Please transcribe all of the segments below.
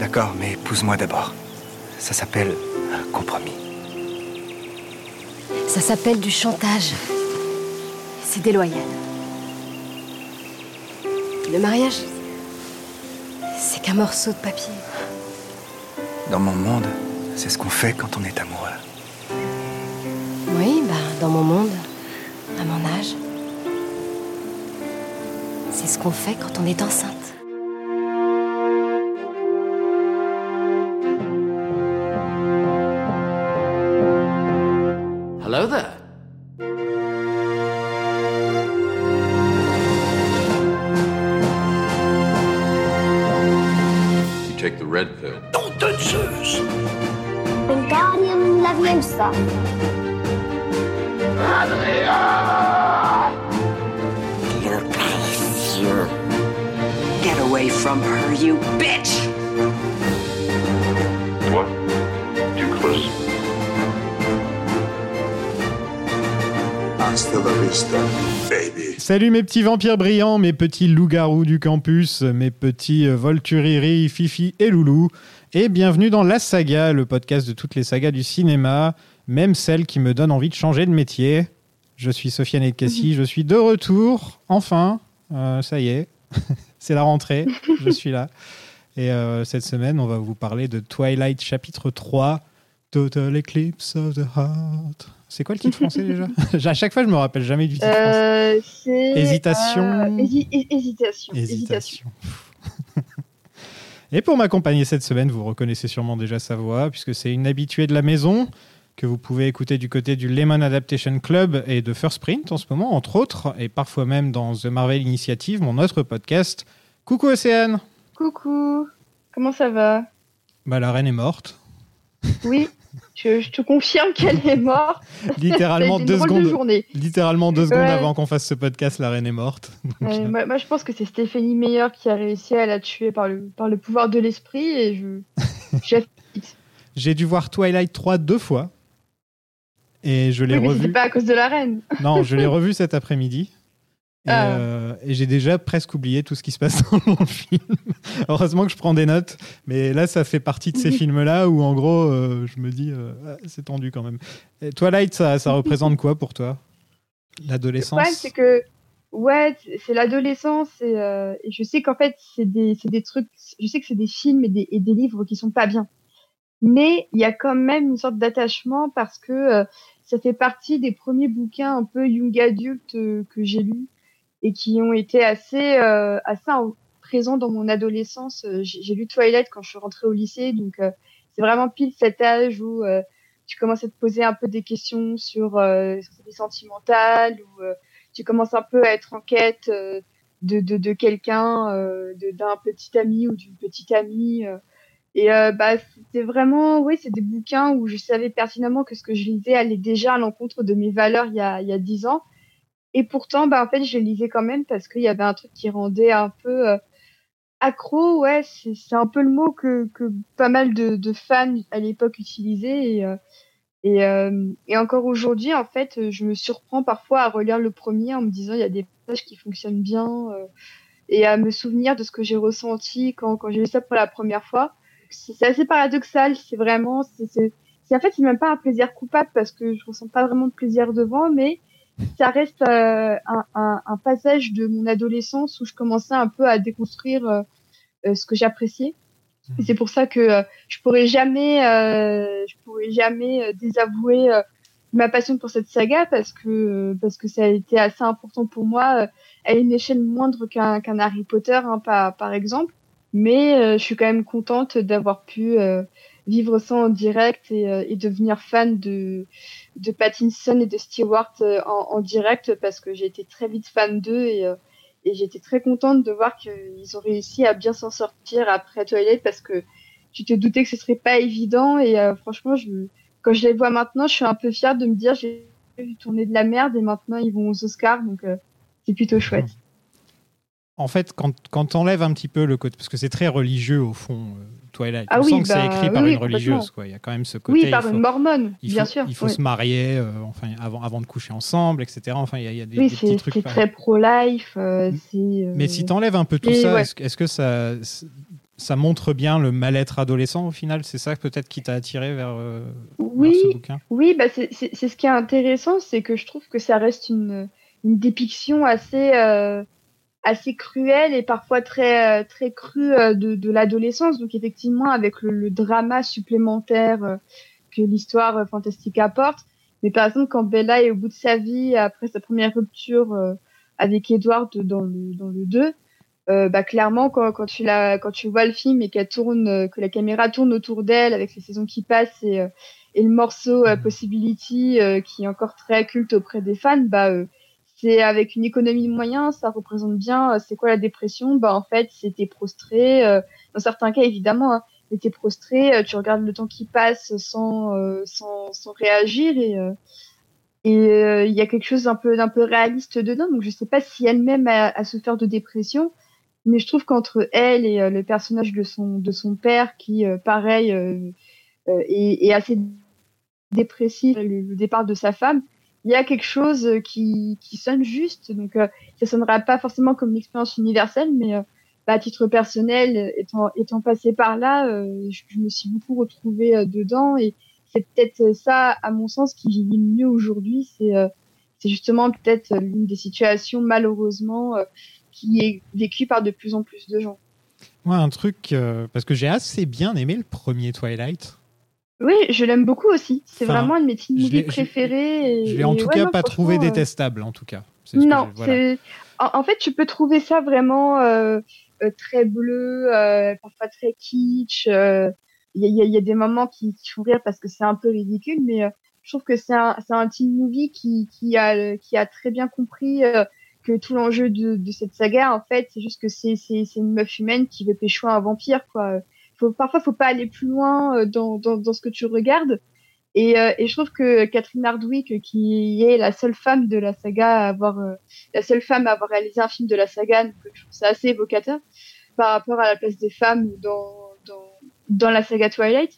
D'accord, mais épouse-moi d'abord. Ça s'appelle un compromis. Ça s'appelle du chantage. C'est déloyal. Le mariage, c'est qu'un morceau de papier. Dans mon monde, c'est ce qu'on fait quand on est amoureux. Oui, bah, dans mon monde, à mon âge, c'est ce qu'on fait quand on est enceinte. Salut mes petits vampires brillants, mes petits loups-garous du campus, mes petits euh, Volturiri, Fifi et Loulou, et bienvenue dans La Saga, le podcast de toutes les sagas du cinéma, même celle qui me donne envie de changer de métier. Je suis Sofiane Edkassi, je suis de retour, enfin, euh, ça y est, c'est la rentrée, je suis là. Et euh, cette semaine, on va vous parler de Twilight chapitre 3, Total Eclipse of the Heart. C'est quoi le titre français déjà À chaque fois, je me rappelle jamais du titre français. Euh, c'est, Hésitation. euh, hési- hé- hésitation. Hésitation. Hésitation. Et pour m'accompagner cette semaine, vous reconnaissez sûrement déjà sa voix, puisque c'est une habituée de la maison que vous pouvez écouter du côté du Lemon Adaptation Club et de First Print en ce moment, entre autres, et parfois même dans The Marvel Initiative, mon autre podcast. Coucou Océane Coucou. Comment ça va? Bah, La reine est morte. Oui, je, je te confirme qu'elle est morte. Littéralement deux de secondes. Littéralement deux secondes Ouais. avant qu'on fasse ce podcast, la reine est morte. Donc, Euh, euh, moi, moi, je pense que c'est Stéphanie Meyer qui a réussi à la tuer par le, par le pouvoir de l'esprit et je. j'ai- dû voir Twilight 3 deux fois. Et je l'ai Oui, mais revu. c'était pas à cause de la reine. Non, je l'ai revu cet après-midi. Et, Ah. euh, et j'ai déjà presque oublié tout ce qui se passe dans le film. Heureusement que je prends des notes, mais là, ça fait partie de ces films-là où, en gros, euh, je me dis, euh, ah, c'est tendu quand même. Et Twilight, ça, ça représente quoi pour toi? L'adolescence? Le problème, c'est que, ouais, c'est- l'adolescence et, et je sais qu'en fait, c'est des, trucs, je sais que c'est des films et des, et des livres qui sont pas bien. Mais il y a quand même une sorte d'attachement parce que ça fait partie des premiers bouquins un peu young adulte que j'ai lus et qui ont été assez, euh, assez en- présents dans mon adolescence. Euh, J'ai lu Twilight quand je suis rentrée au lycée, donc euh, c'est vraiment pile cet âge où tu commences à te poser un peu des questions sur, euh, sur ta vie sentimentale ou euh, tu commences un peu à être en quête euh, de, de, de quelqu'un, d'un petit ami ou d'une petite amie. Et bah, c'était vraiment, oui, c'est des bouquins où je savais pertinemment que ce que je lisais allait déjà à l'encontre de mes valeurs il y a, il y a dix ans. Et pourtant, bah, en fait, je lisais quand même parce qu'il y avait un truc qui rendait un peu euh, accro, ouais, c'est un peu le mot que, que pas mal de, de fans à l'époque utilisaient. Et, euh, et, euh, et encore aujourd'hui, en fait, je me surprends parfois à relire le premier en me disant il y a des passages qui fonctionnent bien euh, et à me souvenir de ce que j'ai ressenti quand, quand j'ai lu ça pour la première fois. C'est assez paradoxal, c'est vraiment, c'est- en fait, c'est même pas un plaisir coupable parce que je ressens pas vraiment de plaisir devant, mais ça reste euh, un, un, un passage de mon adolescence où je commençais un peu à déconstruire euh, euh, ce que j'appréciais. Et c'est pour ça que euh, je pourrais jamais, euh, je pourrais jamais euh, désavouer euh, ma passion pour cette saga parce que parce que ça a été assez important pour moi euh, à une échelle moindre qu'un qu'un Harry Potter, hein, par, par exemple. Mais euh, je suis quand même contente d'avoir pu euh, vivre ça en direct et, euh, et devenir fan de de Pattinson et de Stewart euh, en, direct parce que j'ai été très vite fan d'eux et euh, et j'étais très contente de voir qu'ils ont réussi à bien s'en sortir après Twilight parce que tu te doutais que ce serait pas évident et franchement je quand je les vois maintenant je suis un peu fière de me dire j'ai vu tourner de la merde et maintenant ils vont aux Oscars donc c'est plutôt chouette. En fait, quand, quand t'enlèves un petit peu le côté. Parce que c'est très religieux au fond, Twilight. Ah On oui, sent que c'est bah, écrit oui, par oui, une religieuse. Quoi. Il y a quand même ce côté. Oui, par faut- une mormone, il bien sûr. Il faut se marier euh, enfin, avant, avant de coucher ensemble, etc. Enfin, il y a, il y a des, Oui, des petits c'est trucs. c'est très pro-life. euh, c'est, euh, Mais si t'enlèves un peu tout et ça, ouais. est-ce, que- ça, ça montre bien le mal-être adolescent au final? C'est ça peut-être qui t'a attiré vers, euh, Oui, vers ce bouquin? Oui, bah c'est c'est- c'est ce qui est intéressant, c'est que je trouve que ça reste une, une dépiction assez, assez cruelle et parfois très, euh, très crue euh, de, de l'adolescence. Donc effectivement, avec le, le drama supplémentaire euh, que l'histoire fantastique apporte. Mais par exemple, quand Bella est au bout de sa vie, après sa première rupture avec Edward dans le, dans le 2, euh, bah clairement quand, quand tu la quand tu vois le film et qu'elle tourne que la caméra tourne autour d'elle avec les saisons qui passent et, et le morceau euh, Possibility euh, qui est encore très culte auprès des fans bah euh, c'est avec une économie de moyens ça représente bien euh, c'est quoi la dépression? Bah en fait c'était prostré euh, dans certains cas évidemment hein, t'es prostré euh, tu regardes le temps qui passe sans euh, sans, sans réagir et euh, et il y a quelque chose d'un peu d'un peu réaliste dedans. Donc je sais pas si elle-même a, a souffert de dépression mais je trouve qu'entre elle et le personnage de son de son père qui pareil est, est assez dépressif le départ de sa femme il y a quelque chose euh, qui qui sonne juste donc euh, ça sonnera pas forcément comme une expérience universelle mais euh, bah, à titre personnel étant étant passé par là euh, je, je me suis beaucoup retrouvée euh, dedans et c'est peut-être ça à mon sens qui vit mieux aujourd'hui c'est euh, c'est justement peut-être l'une des situations malheureusement qui est vécue par de plus en plus de gens. Moi, un truc, parce que j'ai assez bien aimé le premier Twilight. Oui, je l'aime beaucoup aussi. C'est Enfin, vraiment une de mes teen je movies l'ai- je- préférées. et- Je l'ai en tout ouais, cas non, pas trouvé euh, détestable, en tout cas. Ce que Non, voilà. c'est en, en fait tu peux trouver ça vraiment euh, euh, très bleu, euh, parfois très kitsch. euh, Il y, a, il y a- y a des moments qui, qui font rire parce que c'est un peu ridicule, mais euh, je trouve que c'est un, un teen movie qui, qui a qui a très bien compris euh, que tout l'enjeu de, de cette saga, en fait, c'est juste que c'est une meuf humaine qui veut pécho un vampire, quoi. Faut, parfois, faut pas aller plus loin euh, dans, dans, dans ce que tu regardes. Et, euh, et je trouve que Catherine Hardwicke, qui est la seule femme de la saga à avoir, euh, la seule femme à avoir réalisé un film de la saga, donc je trouve ça assez évocateur par rapport à la place des femmes dans, dans, dans la saga Twilight.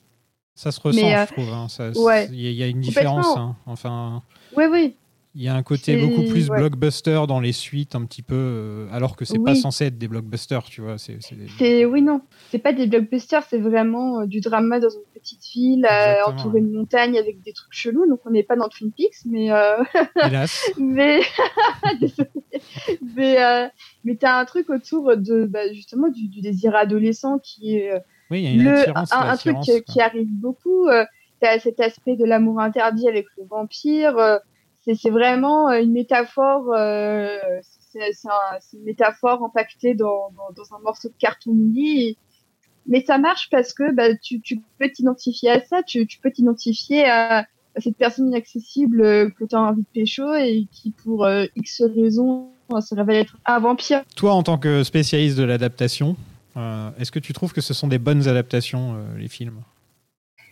Ça se ressent, Mais, euh, je trouve. hein. Ouais. Il y, a- il y a une différence. hein. Enfin, Oui, oui. Il y a un côté beaucoup plus ouais. blockbuster dans les suites, un petit peu, euh, alors que c'est pas Oui. censé être des blockbusters, tu vois. C'est, oui non, c'est pas des blockbusters, c'est vraiment euh, du drama dans une petite ville euh, entourée de montagnes avec des trucs chelous. Donc on n'est pas dans Twin Peaks, mais Hélas. mais mais mais t'as un truc autour de bah, justement du, du désir adolescent qui est Oui, il y a une le attirance. un, un truc qui, arrive beaucoup. T'as cet aspect de l'amour interdit avec le vampire. C'est vraiment euh, une métaphore. euh, c'est c'est un- c'est une métaphore empaquetée dans, un morceau de carton mini. mais ça marche parce que bah, tu, peux t'identifier à ça, tu, peux t'identifier à, cette personne inaccessible euh, que tu as envie de pécho et qui, pour X raisons, euh, se révèle être un vampire. Toi, en tant que spécialiste de l'adaptation, est-ce que tu trouves que ce sont des bonnes adaptations, les films?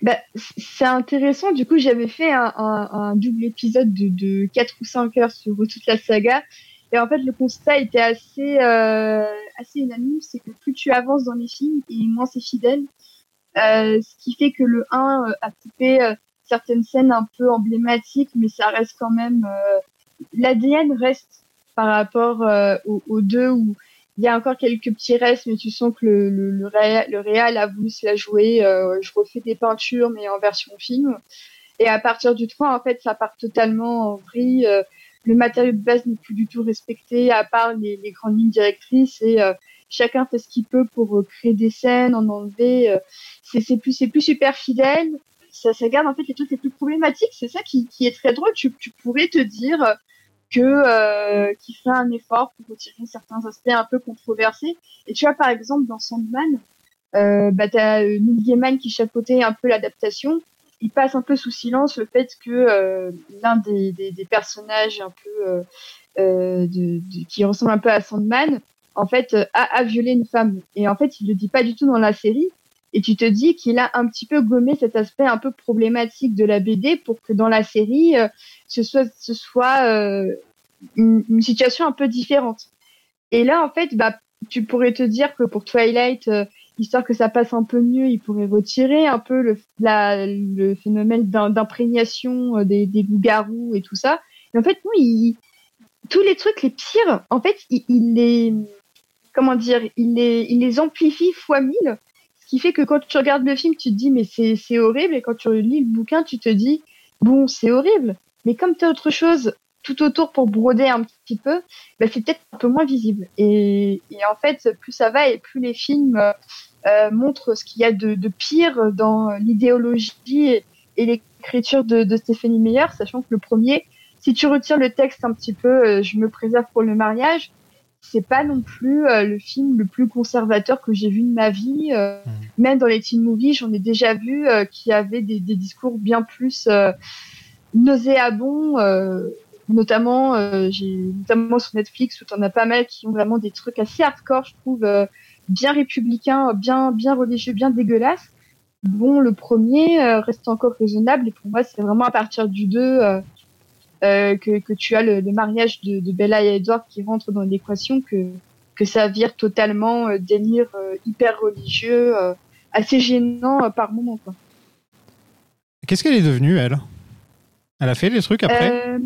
Bah, c'est intéressant. Du coup, j'avais fait un, un, un double épisode de, de 4 ou 5 heures sur toute la saga. Et en fait, le constat était assez, euh, assez unanime. C'est que plus tu avances dans les films, et moins c'est fidèle. Euh, ce qui fait que le 1 euh, a coupé euh, certaines scènes un peu emblématiques, mais ça reste quand même... Euh, L'ADN reste par rapport euh, au, au 2 où il y a encore quelques petits restes, mais tu sens que le, le, le, le réal a voulu se la jouer. Euh, je refais des peintures, mais en version film. Et à partir du 3, en fait, ça part totalement en vrille. Euh, le matériau de base n'est plus du tout respecté, à part les, les grandes lignes directrices. Et euh, chacun fait ce qu'il peut pour euh, créer des scènes, en enlever. Euh, c'est c'est plus, c'est plus super fidèle. Ça, ça garde en fait les trucs les plus problématiques. C'est ça qui, qui est très drôle. Tu, tu pourrais te dire que euh, qui fait un effort pour retirer certains aspects un peu controversés. Et tu vois par exemple dans Sandman, euh, bah t'as euh, Neil Gaiman qui chapeautait un peu l'adaptation. Il passe un peu sous silence le fait que euh, l'un des, des, des, personnages un peu euh, euh, de, de, qui ressemble un peu à Sandman, en fait, a, a violé une femme. Et en fait, il le dit pas du tout dans la série. Et tu te dis qu'il a un petit peu gommé cet aspect un peu problématique de la BD pour que dans la série, euh, ce soit, ce soit euh, une, une, situation un peu différente. Et là, en fait, bah, tu pourrais te dire que pour Twilight, euh, histoire que ça passe un peu mieux, il pourrait retirer un peu le, la, le phénomène d'imprégnation euh, des, des loups-garous et tout ça. Mais en fait, non, il, tous les trucs les pires, en fait, il, il les comment dire, il les, il les amplifie fois mille, qui fait que quand tu regardes le film, tu te dis mais c'est horrible, et quand tu lis le bouquin, tu te dis bon c'est horrible, mais comme tu as autre chose tout autour pour broder un petit peu, bah, c'est peut-être un peu moins visible. Et, et en fait, plus ça va et plus les films euh, euh, montrent ce qu'il y a de, de pire dans l'idéologie et, et l'écriture de, de Stéphanie Meyer, sachant que le premier, si tu retires le texte un petit peu, euh, je me préserve pour le mariage, c'est pas non plus euh, le film le plus conservateur que j'ai vu de ma vie. Euh, Même dans les teen movies, j'en ai déjà vu euh, qui avaient des, des discours bien plus euh, nauséabonds. euh, notamment, euh, j'ai notamment sur Netflix où t'en as pas mal qui ont vraiment des trucs assez hardcore, je trouve, euh, bien républicains, bien bien religieux, bien dégueulasses. Bon, le premier euh, reste encore raisonnable et pour moi, c'est vraiment à partir du 2 euh, que, que tu as le, le mariage de, de Bella et Edward qui rentre dans l'équation, que, que ça vire totalement euh, délire euh, hyper religieux, euh, assez gênant par moment. Qu'est-ce qu'elle est devenue, elle? Elle a fait des trucs après?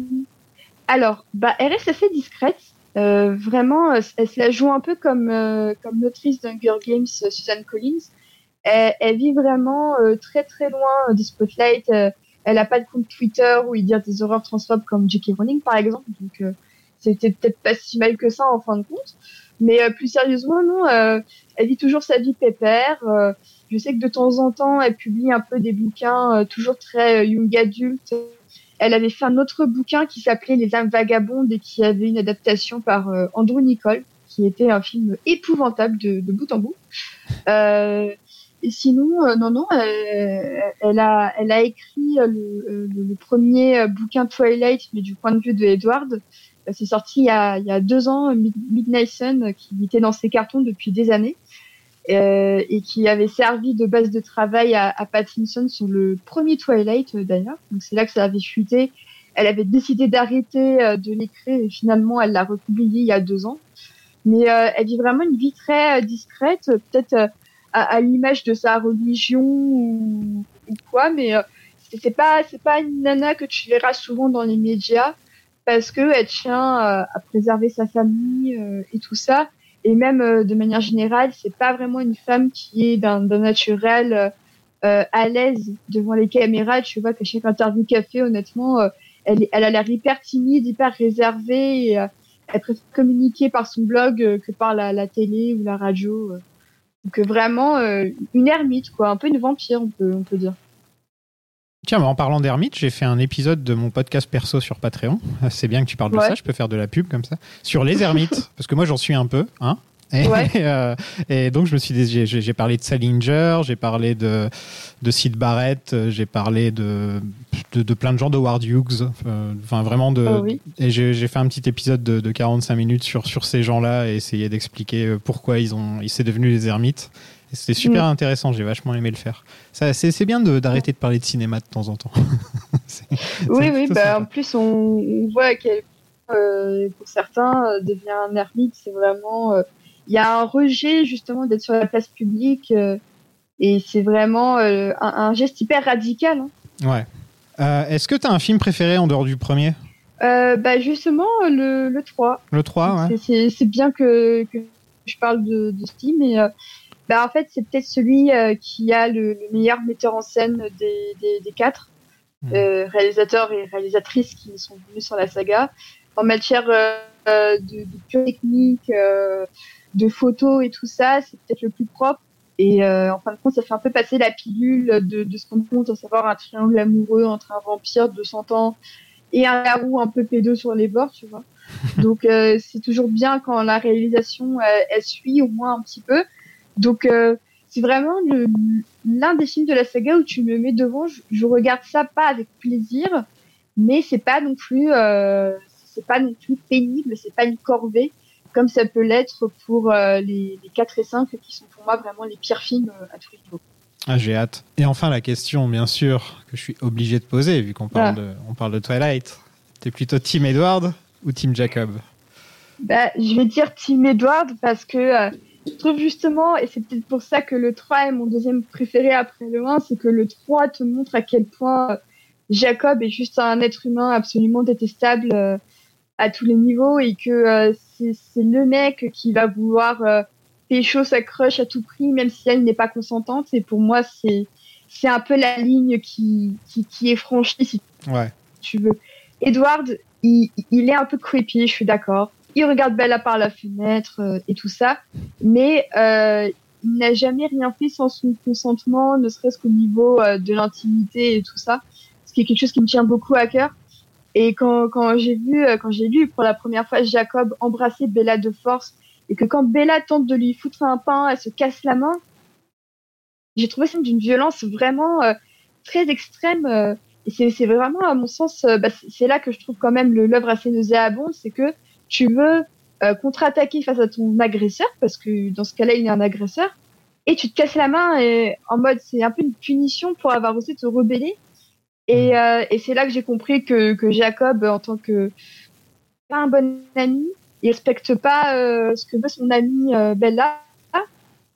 Alors, bah, elle reste assez discrète. Vraiment, elle se la joue un peu comme, comme l'autrice d'Hunger Games, Suzanne Collins. Elle, elle vit vraiment très très loin du spotlight. Elle a pas de compte Twitter où il dit des horreurs transphobes comme J.K. Rowling par exemple. Donc, euh, c'était peut-être pas si mal que ça en fin de compte. Mais euh, plus sérieusement, non, euh, elle vit toujours sa vie pépère. Euh, je sais que de temps en temps, elle publie un peu des bouquins euh, toujours très young adulte. Elle avait fait un autre bouquin qui s'appelait Les âmes vagabondes et qui avait une adaptation par Andrew Nicole, qui était un film épouvantable de, de bout en bout. Euh, et sinon, euh, non, non, elle, elle a, elle a écrit euh, le, le, le premier euh, bouquin Twilight, mais du point de vue de Edward. Euh, C'est sorti il y, a, il y a deux ans, Mid- Midnight Sun, euh, qui était dans ses cartons depuis des années. euh, et qui avait servi de base de travail à, à Pattinson sur le premier Twilight euh, d'ailleurs. Donc c'est là que ça avait chuté. Elle avait décidé d'arrêter euh, de l'écrire et finalement elle l'a republié il y a deux ans. Mais euh, elle vit vraiment une vie très euh, discrète, euh, peut-être euh, à, à l'image de sa religion ou, ou quoi, mais euh, c'est pas c'est pas une nana que tu verras souvent dans les médias parce que elle tient euh, à préserver sa famille euh, et tout ça. Et même euh, de manière générale, c'est pas vraiment une femme qui est d'un naturel euh, euh, à l'aise devant les caméras. Tu vois qu'à chaque interview fait, honnêtement, elle, elle a l'air hyper timide, hyper réservée. Et, elle préfère communiquer par son blog que par la, la télé ou la radio. Donc euh, vraiment euh, une ermite, quoi, un peu une vampire, on peut, on peut dire. Tiens, mais en parlant d'ermite, j'ai fait un épisode de mon podcast perso sur Patreon. Ah, C'est bien que tu parles de Ouais. ça, je peux faire de la pub comme ça. Sur les ermites, parce que moi j'en suis un peu. Hein et, Ouais. euh, et donc je me suis dit, j'ai- parlé de Salinger, j'ai parlé de, de Sid Barrett, euh, j'ai parlé de, de, de plein de gens, de Howard Hughes, euh, enfin vraiment de... Oh oui. Et j'ai fait un petit épisode de, de 45 minutes sur, sur ces gens-là et essayer d'expliquer pourquoi ils ont, ils sont devenus les ermites. C'était super Mm. intéressant, j'ai vachement aimé le faire. Ça, C'est c'est bien de- d'arrêter de parler de cinéma de temps en temps. Oui, oui, bah, en plus, on, on voit à quel point, euh, pour certains, euh, devient un ermite. C'est vraiment. Il y a un rejet, justement, d'être sur la place publique. euh, et c'est vraiment euh, un, un geste hyper radical. hein. Ouais. Euh, Est-ce que tu as un film préféré en dehors du premier? Euh, bah, justement, le, le 3. Le 3, ouais. C'est- bien que, que je parle de, de ce film, mais euh, bah, en fait, c'est peut-être celui euh, qui a le, le meilleur metteur en scène des, des, des quatre euh, réalisateurs et réalisatrices qui sont venus sur la saga. En matière de, de pure technique, euh, de photos et tout ça, c'est peut-être le plus propre. Et euh, en fin de compte, ça fait un peu passer la pilule de, de ce qu'on compte, à savoir un triangle amoureux entre un vampire de 100 ans et un garou un peu pédeux sur les bords, tu vois. Donc euh, c'est toujours bien quand la réalisation euh, elle suit au moins un petit peu. Donc euh, c'est vraiment l'un des films de la saga où tu me mets devant, je, je regarde ça pas avec plaisir, mais c'est pas non plus euh, c'est pas non plus pénible, c'est pas une corvée comme ça peut l'être pour euh, les, les 4 et 5 qui sont pour moi vraiment les pires films euh, à tous les niveaux. Ah, J'ai hâte. Et enfin, la question, bien sûr, que je suis obligé de poser, vu qu'on parle, Ah. de, on parle de Twilight. T'es plutôt Team Edward ou Team Jacob? Bah, je vais dire Team Edward parce que euh, je trouve justement, et c'est peut-être pour ça que le 3 est mon deuxième préféré après le 1, c'est que le 3 te montre à quel point Jacob est juste un être humain absolument détestable. euh, à tous les niveaux et que euh, c'est le mec qui va vouloir euh, pécho sa crush à tout prix, même si elle n'est pas consentante. Et pour moi, c'est c'est un peu la ligne qui, qui, qui est franchie, si Ouais. tu veux. Edward, il, il est un peu creepy, je suis d'accord. Il regarde Bella par la fenêtre euh, et tout ça, mais euh, il n'a jamais rien fait sans son consentement, ne serait-ce qu'au niveau euh, de l'intimité et tout ça, ce qui est quelque chose qui me tient beaucoup à cœur. Et quand, quand j'ai vu, euh, quand j'ai lu pour la première fois Jacob embrasser Bella de force, et que quand Bella tente de lui foutre un pain, elle se casse la main, j'ai trouvé ça d'une violence vraiment euh, très extrême. euh, et c'est vraiment, à mon sens, euh, bah, c'est- c'est là que je trouve quand même le- l'œuvre assez nauséabonde, c'est que tu veux euh, contre-attaquer face à ton agresseur, parce que dans ce cas-là, il est un agresseur, et tu te casses la main et, en mode c'est un peu une punition pour avoir osé te rebeller. Et, euh, et c'est là que j'ai compris que, que Jacob, en tant que pas un bon ami, il respecte pas euh, ce que veut son amie euh, Bella.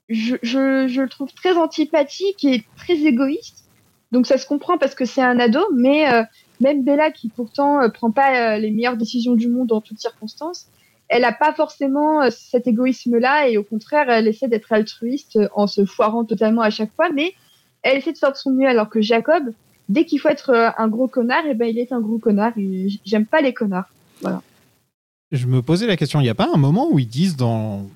Je, je, je le trouve très antipathique et très égoïste. Donc ça se comprend parce que c'est un ado, mais euh, même Bella, qui pourtant euh, prend pas euh, les meilleures décisions du monde en toutes circonstances, elle a pas forcément euh, cet égoïsme-là et au contraire, elle essaie d'être altruiste en se foirant totalement à chaque fois, mais elle essaie de faire de son mieux alors que Jacob, dès qu'il faut être euh, un gros connard, et ben il est un gros connard. J'aime pas les connards. Je me posais la question, il n'y a pas un moment où ils disent dans,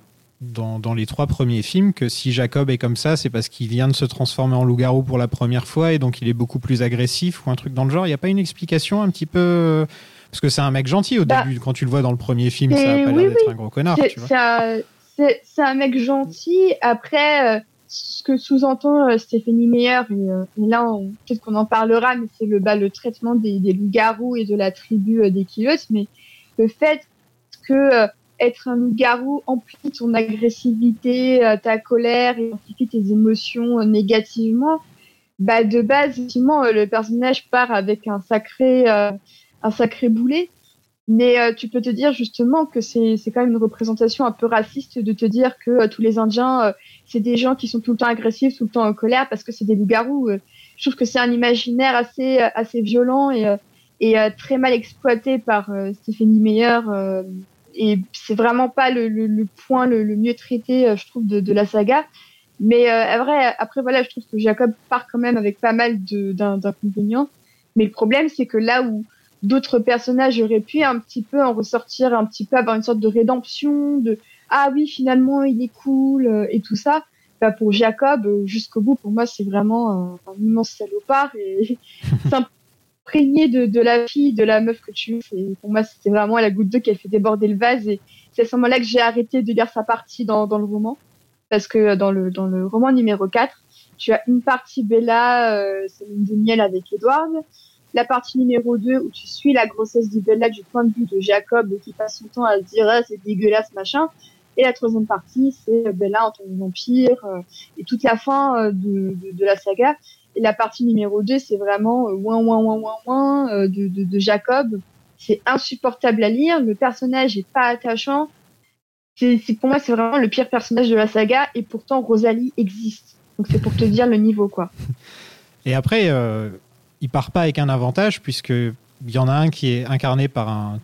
dans, dans les trois premiers films que si Jacob est comme ça, c'est parce qu'il vient de se transformer en loup-garou pour la première fois et donc il est beaucoup plus agressif ou un truc dans le genre. Il n'y a pas une explication un petit peu... Parce que c'est un mec gentil au Bah, début, quand tu le vois dans le premier film, ça c'est- a pas oui, l'air d'être un gros connard, un, c'est un mec gentil. Après, euh, ce que sous-entend euh, Stéphanie Meyer, et, euh, là, peut-être qu'on en parlera, mais c'est le, bah, le traitement des, loups-garous et de la tribu euh, des Kilotes, mais le fait que être un loup-garou amplie ton agressivité, ta colère et amplifie tes émotions négativement, bah, de base, effectivement, le personnage part avec un sacré, un sacré boulet. Mais euh, tu peux te dire justement que c'est c'est quand même une représentation un peu raciste de te dire que euh, tous les Indiens, euh, c'est des gens qui sont tout le temps agressifs, tout le temps en colère parce que c'est des loups-garous. euh. je trouve que c'est un imaginaire assez euh, assez violent et et très mal exploité par Stéphanie Meyer. et c'est vraiment pas le, le, le point le, le mieux traité, je trouve, de, de la saga. Mais euh, vrai, après voilà, je trouve que Jacob part quand même avec pas mal d'in- d'inconvénients. Mais le problème, c'est que là où d'autres personnages auraient pu un petit peu en ressortir, un petit peu avoir une sorte de rédemption, de ah oui finalement il est cool euh, et tout ça. Bah, pour Jacob, euh, jusqu'au bout, pour moi c'est vraiment un, immense salopard et s'imprégner de, de la fille, de la meuf que tu es. Pour moi c'était vraiment la goutte d'eau qui a fait déborder le vase et c'est à ce moment-là que j'ai arrêté de lire sa partie dans, dans le roman parce que dans le dans le roman numéro 4, tu as une partie Bella, euh, c'est une de miel avec Edward, la partie numéro 2 où tu suis la grossesse de Bella du point de vue de Jacob qui passe son temps à se dire ah, c'est dégueulasse machin. Et la troisième partie c'est Bella en tant que vampire euh, et toute la fin euh, de, de, la saga. Et la partie numéro 2 c'est vraiment euh, ouin ouin ouin ouin ouin euh, de, de, Jacob. C'est insupportable à lire le personnage est pas attachant. C'est pour moi c'est vraiment le pire personnage de la saga et pourtant Rosalie existe. Donc c'est pour te dire le niveau quoi. Et après, euh, il part pas avec un avantage, puisqu'il y en a un qui est incarné par un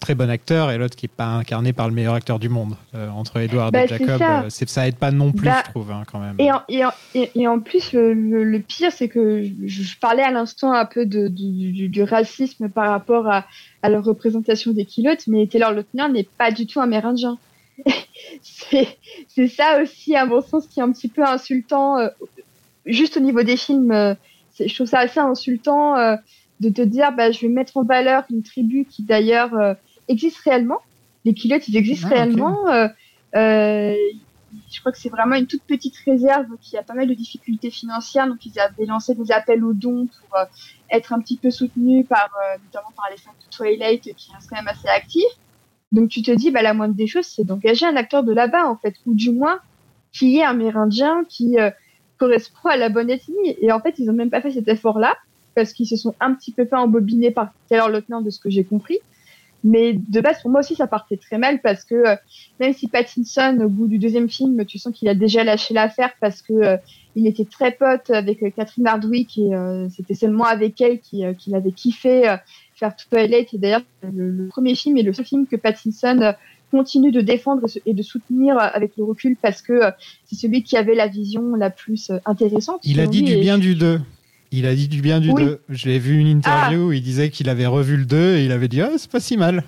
très bon acteur et l'autre qui est pas incarné par le meilleur acteur du monde. Euh, entre Edward Bah, et Jacob, ça. euh, ça aide pas non plus, Bah, je trouve, hein, quand même. Et en, et en, et, et en plus, le, le, le pire, c'est que je, je parlais à l'instant un peu de, du, du, du racisme par rapport à, à la représentation des kilotes, mais Taylor Lautner n'est pas du tout amérindien. c'est c'est ça aussi, à mon sens, qui est un petit peu insultant, euh, juste au niveau des films. Je trouve ça assez insultant euh, de te dire, bah, je vais mettre en valeur une tribu qui d'ailleurs euh, existe réellement. Les kilotes, ils existent Ah, réellement. euh, euh, je crois que c'est vraiment une toute petite réserve qui a pas mal de difficultés financières, donc ils avaient lancé des appels aux dons pour euh, être un petit peu soutenus par, euh, notamment par les fans de Twilight qui restent quand même assez actifs. Donc tu te dis, bah la moindre des choses, c'est d'engager un acteur de là-bas en fait, ou du moins qui est amérindien, qui euh, correspond à la bonne ethnie. Et en fait, ils ont même pas fait cet effort-là parce qu'ils se sont un petit peu fait embobiner par Taylor Lautner de ce que j'ai compris. Mais de base, pour moi aussi, ça partait très mal parce que euh, même si Pattinson, au bout du deuxième film, tu sens qu'il a déjà lâché l'affaire parce que euh, il était très pote avec euh, Catherine Hardwick et c'était seulement avec elle qu'il avait kiffé faire Twilight. Et d'ailleurs, le, le premier film est le seul film que Pattinson continue de défendre et de soutenir euh, avec le recul parce que euh, c'est celui qui avait la vision la plus euh, intéressante. Il a dit du bien je- du 2. Il a dit du bien du Oui. 2. Je l'ai vu une interview où il disait qu'il avait revu le 2 et il avait dit ah, c'est pas si mal.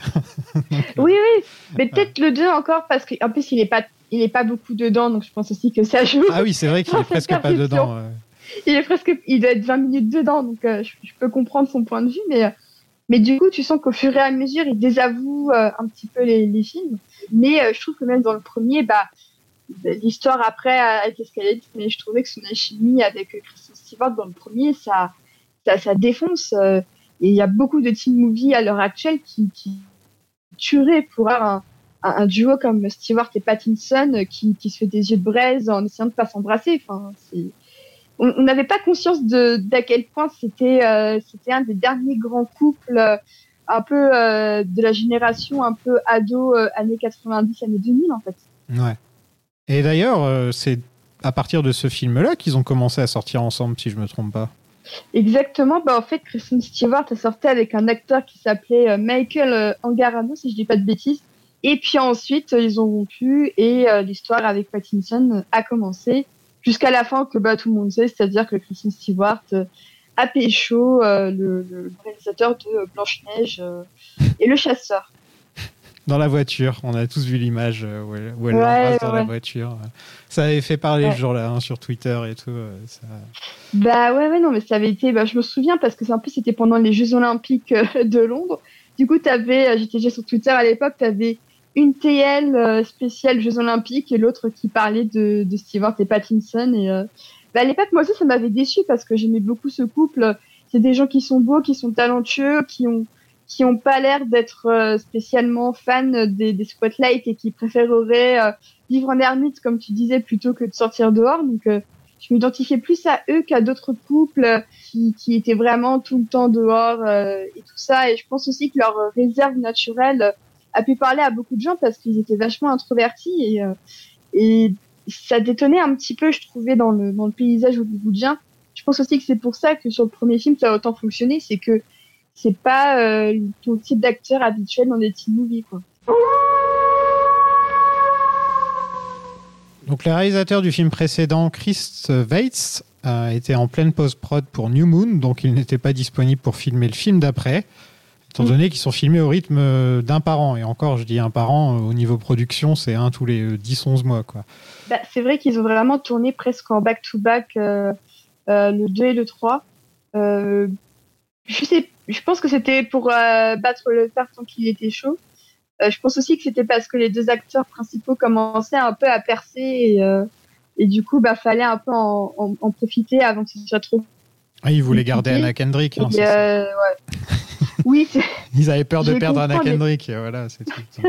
Oui, oui, mais peut-être le 2 encore parce qu'en plus il est pas, il est pas beaucoup dedans, donc je pense aussi que ça joue. Ah oui, c'est vrai qu'il est Sans presque pas dedans. ouais. il est presque, il doit être 20 minutes dedans, donc euh, je, je peux comprendre son point de vue, mais, mais du coup, tu sens qu'au fur et à mesure, il désavoue euh, un petit peu les, films. Mais euh, je trouve que même dans le premier, bah, l'histoire après a été mais je trouvais que son alchimie avec euh, Kristen Stewart dans le premier, ça, ça, ça défonce. et il y a beaucoup de teen movies à l'heure actuelle qui, qui tueraient pour avoir un, duo comme Stewart et Pattinson qui, qui se fait des yeux de braise en essayant de pas s'embrasser. Enfin, c'est on n'avait pas conscience de d'à quel point c'était euh, c'était un des derniers grands couples euh, un peu euh, de la génération un peu ado années 90 années 2000 en fait. Ouais. Et d'ailleurs, c'est à partir de ce film-là qu'ils ont commencé à sortir ensemble, si je me trompe pas. Exactement, bah en fait Kristen Stewart a sorti avec un acteur qui s'appelait Michael Angarano si je dis pas de bêtises. Et puis ensuite ils ont rompu et l'histoire avec Pattinson a commencé jusqu'à la fin que bah tout le monde sait, c'est-à-dire que Kristen Stewart euh, a pécho euh, le, le réalisateur de Blanche Neige et le chasseur. Dans la voiture, on a tous vu l'image euh, où elle, où elle Ouais, l'embrasse dans la voiture. Ça avait fait parler Ouais. ce jour-là hein, sur Twitter et tout. euh, ça- Bah ouais, ouais, non, mais ça avait été. Bah, je me souviens parce que c'est un peu c'était pendant les Jeux Olympiques euh, de Londres. Du coup, t'avais, euh, j'étais déjà sur Twitter à l'époque, t'avais une TL euh, spéciale Jeux Olympiques et l'autre qui parlait de, de Stewart et Pattinson. Et euh, bah, à l'époque, moi aussi, ça m'avait déçu parce que j'aimais beaucoup ce couple. C'est des gens qui sont beaux, qui sont talentueux, qui ont qui ont pas l'air d'être euh, spécialement fans des, des spotlights et qui préféreraient euh, vivre en ermite, comme tu disais, plutôt que de sortir dehors. Donc je m'identifiais plus à eux qu'à d'autres couples qui, qui étaient vraiment tout le temps dehors et tout ça. Et je pense aussi que leur réserve naturelle a pu parler à beaucoup de gens parce qu'ils étaient vachement introvertis et, euh, et ça détonnait un petit peu, je trouvais, dans le, dans le paysage hollywoodien. Je pense aussi que c'est pour ça que sur le premier film, ça a autant fonctionné, c'est que c'est pas euh, ton type d'acteur habituel dans des teen movies, quoi. Donc, le réalisateur du film précédent, Chris Weitz, a été en pleine post-prod pour New Moon, donc il n'était pas disponible pour filmer le film d'après, étant Mm. donné qu'ils sont filmés au rythme euh, d'un par an. Et encore, je dis un par an, euh, au niveau production, c'est un tous les 10-11 mois. Quoi. Bah, c'est vrai qu'ils ont vraiment tourné presque en back-to-back euh, euh, le 2 et le 3. Euh, je, sais, je pense que c'était pour euh, battre le fer tant qu'il était chaud. Euh, je pense aussi que c'était parce que les deux acteurs principaux commençaient un peu à percer et, euh, et du coup, bah, fallait un peu en, en, en profiter avant que ce soit trop. Ah, ils voulaient garder. Anna Kendrick. hein, Et, euh, ouais. Oui, Ils avaient peur de perdre Anna comprends, mais- Kendrick. et Voilà, c'est tout.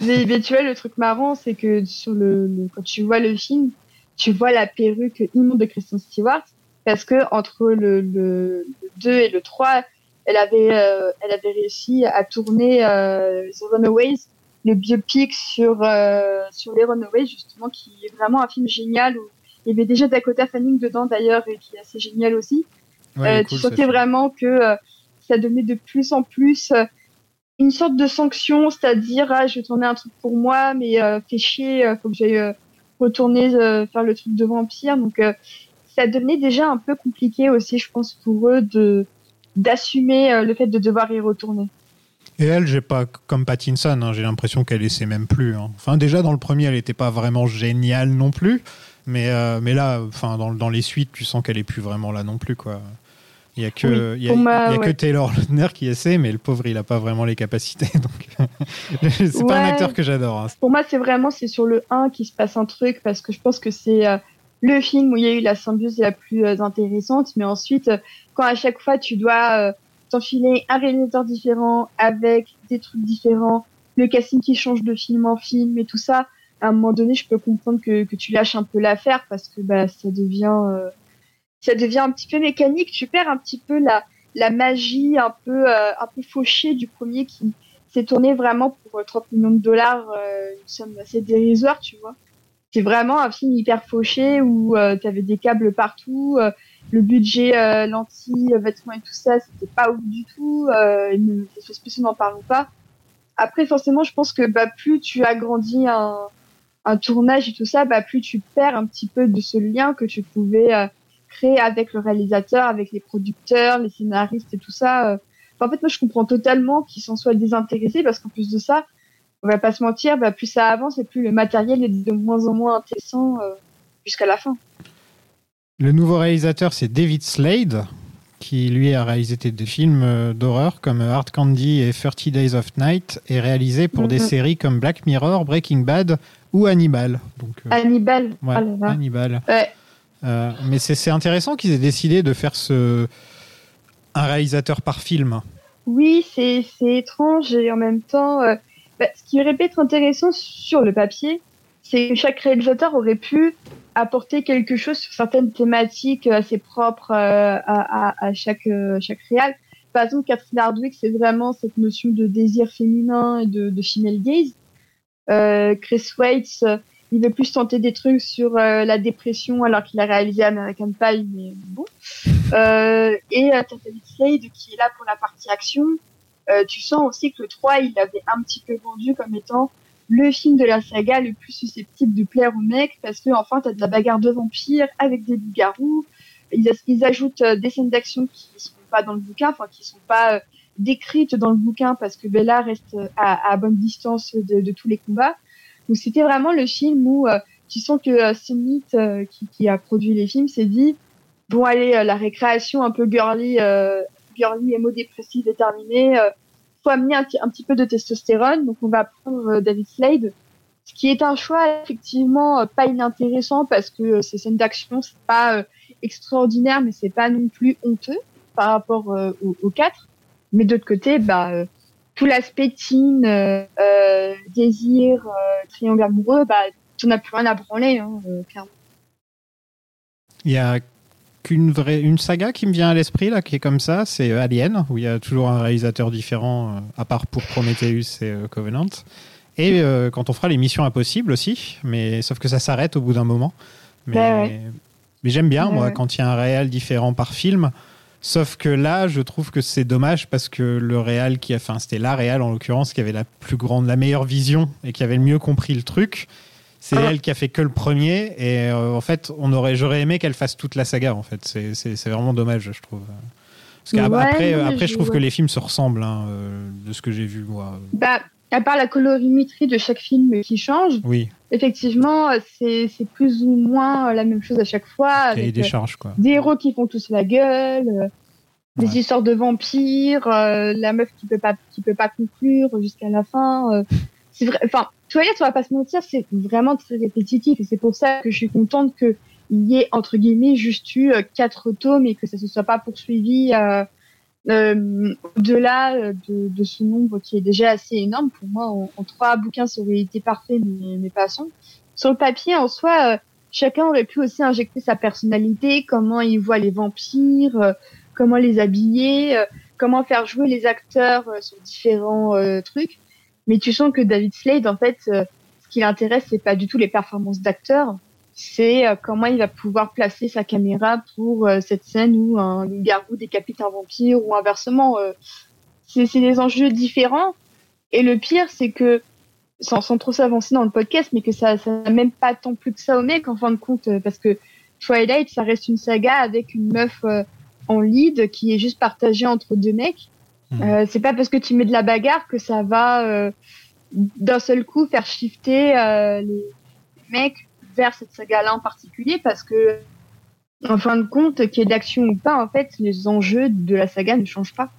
Mais, mais tu vois, le truc marrant, c'est que sur le, le- quand tu vois le film, tu vois la perruque immonde de Kristen Stewart, parce que entre le, le, le 2 et le 3, elle avait, euh, elle avait réussi à tourner euh, The Runaways, le biopic sur, euh, sur les Runaways, justement, qui est vraiment un film génial où il y avait déjà Dakota Fanning dedans d'ailleurs, et qui est assez génial aussi. Ouais, Euh, tu sentais vraiment que euh, ça donnait de plus en plus euh, une sorte de sanction, c'est-à-dire ah, je vais tourner un truc pour moi, mais euh, fais chier, euh, faut que j'aille euh, retourner euh, faire le truc de vampire. Donc euh, ça devenait déjà un peu compliqué aussi, je pense, pour eux de d'assumer le fait de devoir y retourner. Et elle, j'ai pas comme Pattinson, hein, j'ai l'impression qu'elle essaie même plus. hein. Enfin, déjà dans le premier, elle n'était pas vraiment géniale non plus, mais mais là, enfin dans, dans les suites, tu sens qu'elle est plus vraiment là non plus quoi. Il y a que Oui, il y a, y que. Taylor Lautner qui essaie, mais le pauvre, il a pas vraiment les capacités. Donc c'est pas un acteur que j'adore. hein. Pour moi, c'est vraiment c'est sur le 1 qui se passe un truc parce que je pense que c'est euh, le film où il y a eu la symbiose la plus euh, intéressante. Mais ensuite, euh, quand à chaque fois tu dois euh, t'enfiler un réalisateur différent avec des trucs différents, le casting qui change de film en film et tout ça, à un moment donné, je peux comprendre que, que tu lâches un peu l'affaire parce que bah ça devient ça devient un petit peu mécanique. Tu perds un petit peu la la magie un peu euh, un peu fauchée du premier qui s'est tourné vraiment pour euh, 30 millions de dollars, euh, une somme assez dérisoire, tu vois. c'est vraiment un film hyper fauché où tu avais des câbles partout. le budget lentilles, vêtements et tout ça, c'était pas ouf du tout. Euh, les effets spéciaux, n'en parlons pas. Après, forcément, je pense que bah, plus tu agrandis un, un tournage et tout ça, bah, plus tu perds un petit peu de ce lien que tu pouvais euh, créer avec le réalisateur, avec les producteurs, les scénaristes et tout ça. Euh. en fait, moi, je comprends totalement qu'ils s'en soient désintéressés parce qu'en plus de ça, on va pas se mentir, bah, plus ça avance et plus le matériel est de moins en moins intéressant euh, jusqu'à la fin. Le nouveau réalisateur, c'est David Slade, qui lui a réalisé des films d'horreur comme Hard Candy et 30 Days of Night, et réalisé pour des séries comme Black Mirror, Breaking Bad ou Hannibal. Donc, euh, Hannibal. Ouais, oh Hannibal. Euh, mais c'est intéressant qu'ils aient décidé de faire ce un réalisateur par film. Oui, c'est étrange et en même temps, euh, bah, ce qui aurait pu être intéressant sur le papier, c'est que chaque réalisateur aurait pu apporter quelque chose sur certaines thématiques assez propres à, à, chaque chaque réal. Par exemple, Catherine Hardwick, c'est vraiment cette notion de désir féminin et de, de female gaze. Euh, Chris Waits, euh, il veut plus tenter des trucs sur euh, la dépression alors qu'il a réalisé American Pie, mais bon. et euh, David Slade qui est là pour la partie action. tu sens aussi que le 3, il l'avait un petit peu vendu comme étant le film de la saga le plus susceptible de plaire aux mecs parce que enfin t'as de la bagarre de vampires avec des loups-garous. Ils, ils, ajoutent des scènes d'action qui sont pas dans le bouquin, enfin qui sont pas décrite dans le bouquin parce que Bella reste à, à bonne distance de, de, tous les combats. Donc c'était vraiment le film où euh, tu sens que euh, Smith, euh, qui, qui, a produit les films, s'est dit bon allez la récréation un peu girly, girly émo-dépressive est terminée. faut amener un, un, petit peu de testostérone, donc on va prendre David Slade, ce qui est un choix effectivement pas inintéressant parce que ces scènes d'action c'est pas extraordinaire mais c'est pas non plus honteux par rapport aux, aux quatre. Mais d'autre côté, bah, tout l'aspect teen, euh, euh, désir, triangle amoureux, bah, tu n'as plus rien à branler, hein, clairement. Il y a qu'une vraie une saga qui me vient à l'esprit là qui est comme ça c'est Alien où il y a toujours un réalisateur différent à part pour Prometheus et Covenant et quand on fera les missions impossibles aussi mais sauf que ça s'arrête au bout d'un moment mais, ouais. mais j'aime bien moi quand il y a un réel différent par film Sauf que là, je trouve que c'est dommage parce que le Real qui a, enfin, c'était la Real en l'occurrence qui avait la plus grande, la meilleure vision et qui avait le mieux compris le truc. C'est ah. elle qui a fait que le premier et euh, en fait, on aurait, j'aurais aimé qu'elle fasse toute la saga. En fait, c'est vraiment dommage, je trouve. Parce qu'après, après, je, trouve que les films se ressemblent hein, euh, de ce que j'ai vu moi. Bah, à part la colorimétrie de chaque film qui change, oui. effectivement, c'est plus ou moins la même chose à chaque fois. Avec des charges, quoi. Des héros qui font tous la gueule, euh, des histoires de vampires, euh, la meuf qui peut pas qui peut pas conclure jusqu'à la fin. Euh, c'est vrai. Enfin, Twilight, on va pas se mentir, c'est vraiment très répétitif et c'est pour ça que je suis contente que il y ait entre guillemets juste eu quatre tomes et que ça se soit pas poursuivi euh, au-delà euh, de, de, ce nombre qui est déjà assez énorme, pour moi, en, trois bouquins, ça aurait été parfait, mais, mais passons. Sur le papier, en soi, euh, chacun aurait pu aussi injecter sa personnalité, comment il voit les vampires, euh, comment les habiller, comment faire jouer les acteurs sur différents trucs. Mais tu sens que David Slade, en fait, ce qui l'intéresse, c'est pas du tout les performances d'acteurs, c'est euh, comment il va pouvoir placer sa caméra pour euh, cette scène où un garou décapite un vampire ou inversement. Euh, c'est des enjeux différents. Et le pire, c'est que, sans, sans trop s'avancer dans le podcast, mais que ça n'a même pas tant plus que ça au mec en fin de compte, parce que Twilight, ça reste une saga avec une meuf en lead qui est juste partagée entre deux mecs. Mmh. c'est pas parce que tu mets de la bagarre que ça va d'un seul coup faire shifter les mecs cette saga-là en particulier parce que, en fin de compte, qu'il y ait d'action ou pas, en fait, les enjeux de la saga ne changent pas.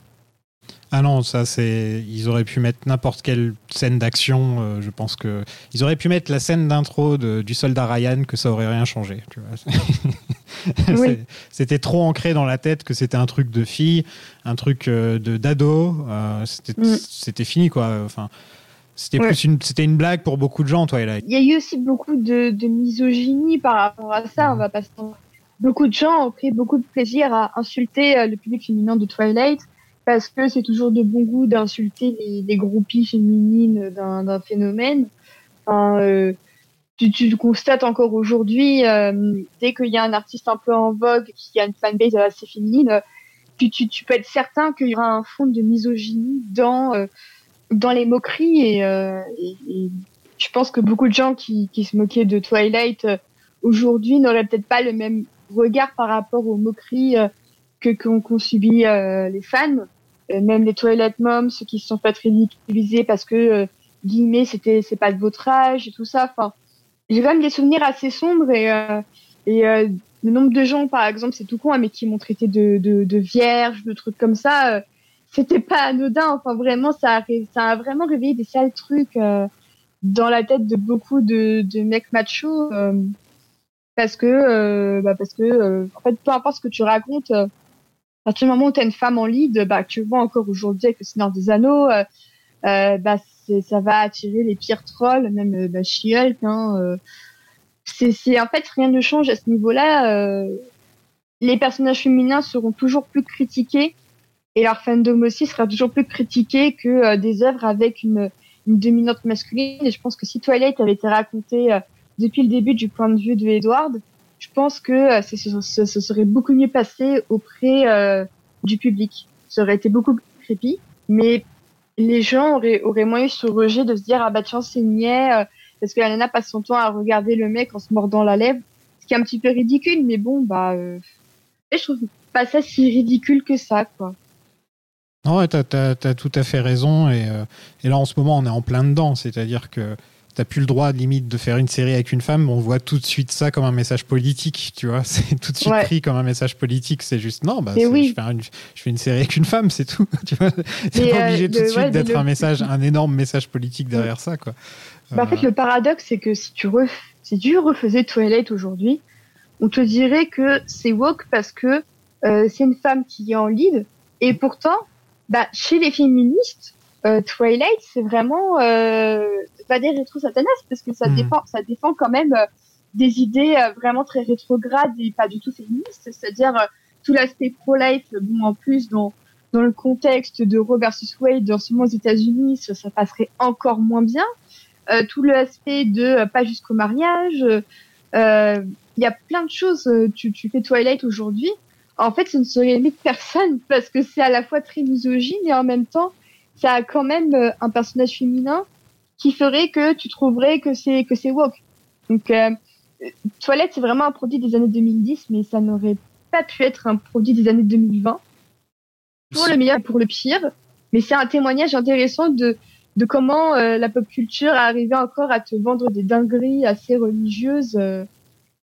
Ah non, ça c'est. Ils auraient pu mettre n'importe quelle scène d'action. Euh, je pense que ils auraient pu mettre la scène d'intro du soldat Ryan, que ça aurait rien changé. C'était trop ancré dans la tête que c'était un truc de fille, un truc euh, de d'ado. Euh, mm. c'était fini quoi. Enfin, c'était plus une, c'était une blague pour beaucoup de gens, toi, Il y a eu aussi beaucoup de, de misogynie par rapport à ça. On va pas Beaucoup de gens ont pris beaucoup de plaisir à insulter euh, le public féminin de Twilight parce que c'est toujours de bon goût d'insulter les, les, groupies féminines d'un phénomène. Enfin, euh, tu, tu constates encore aujourd'hui, euh, dès qu'il y a un artiste un peu en vogue qui a une fanbase assez féminine, tu, tu, tu peux être certain qu'il y aura un fond de misogynie dans euh, dans les moqueries et, euh, je pense que beaucoup de gens qui, qui se moquaient de Twilight euh, aujourd'hui n'auraient peut-être pas le même regard par rapport aux moqueries euh, que qu'ont qu'ont subi euh, les fans, Euh, même les Twilight Moms, ceux qui se sont fait ridiculiser parce que euh, guillemets c'était c'est pas de votre âge et tout ça. Enfin, j'ai quand même des souvenirs assez sombres et et le nombre de gens, par exemple, c'est tout con, hein, mais qui m'ont traité de, de, de vierge, de trucs comme ça, c'était pas anodin. Enfin, vraiment, ça a, ça a vraiment réveillé des sales trucs euh, dans la tête de beaucoup de, de mecs machos. euh, parce que, euh, bah parce que, euh, en fait, peu importe ce que tu racontes, euh, à partir du moment où tu as une femme en lead, bah, tu vois encore aujourd'hui avec le Seigneur des Anneaux, euh, bah, ça va attirer les pires trolls, même bah, She-Hulk, hein, c'est, en fait rien ne change à ce niveau-là. les personnages féminins seront toujours plus critiqués et leur fandom aussi sera toujours plus critiqué que euh, des œuvres avec une, une dominante masculine. Et je pense que si Twilight avait été raconté euh, depuis le début du point de vue de Edward, je pense que euh, ce, ce- serait beaucoup mieux passé auprès euh, du public. Ça aurait été beaucoup plus creepy, mais les gens auraient, auraient moins eu ce rejet de se dire ah bah tiens c'est niais euh, parce que la nana passe son temps à regarder le mec en se mordant la lèvre, ce qui est un petit peu ridicule, mais bon bah euh, je trouve pas ça si ridicule que ça quoi. Non, ouais, t'as, t'as- t'as tout à fait raison. Et, euh, et là, en ce moment, on est en plein dedans. C'est-à-dire que t'as plus le droit, limite, de faire une série avec une femme. On voit tout de suite ça comme un message politique, tu vois. C'est tout de suite Ouais. pris comme un message politique. C'est juste, non, bah, oui. je, fais une, je fais une série avec une femme, c'est tout. Tu vois c'est pas euh, obligé tout de suite ouais, d'être le- un message, un énorme message politique derrière ça, quoi. Bah, en fait, Euh, le paradoxe, c'est que si tu, ref... si tu refaisais Twilight aujourd'hui, on te dirait que c'est woke parce que euh, c'est une femme qui est en lead. Et pourtant, bah, chez les féministes, euh, Twilight, c'est vraiment euh, pas des rétro-satanas parce que ça, Mhm. défend, ça défend quand même euh, des idées euh, vraiment très rétrogrades et pas du tout féministes. C'est-à-dire euh, tout l'aspect pro-life, bon, en plus, dans, dans le contexte de Roe versus Wade, en ce moment aux États-Unis, ça, ça passerait encore moins bien euh, tout l'aspect de euh, pas jusqu'au mariage. euh, Il y a plein de choses. Tu, tu fais Twilight aujourd'hui. En fait, ce ne serait aimé de personne parce que c'est à la fois très misogyne et en même temps, ça a quand même euh, un personnage féminin qui ferait que tu trouverais que c'est que c'est woke. Donc, euh, euh, Twilight, c'est vraiment un produit des années 2010, mais ça n'aurait pas pu être un produit des années 2020. Pour le meilleur et pour le pire. Mais c'est un témoignage intéressant de de comment euh, la pop culture a arrivé encore à te vendre des dingueries assez religieuses. euh.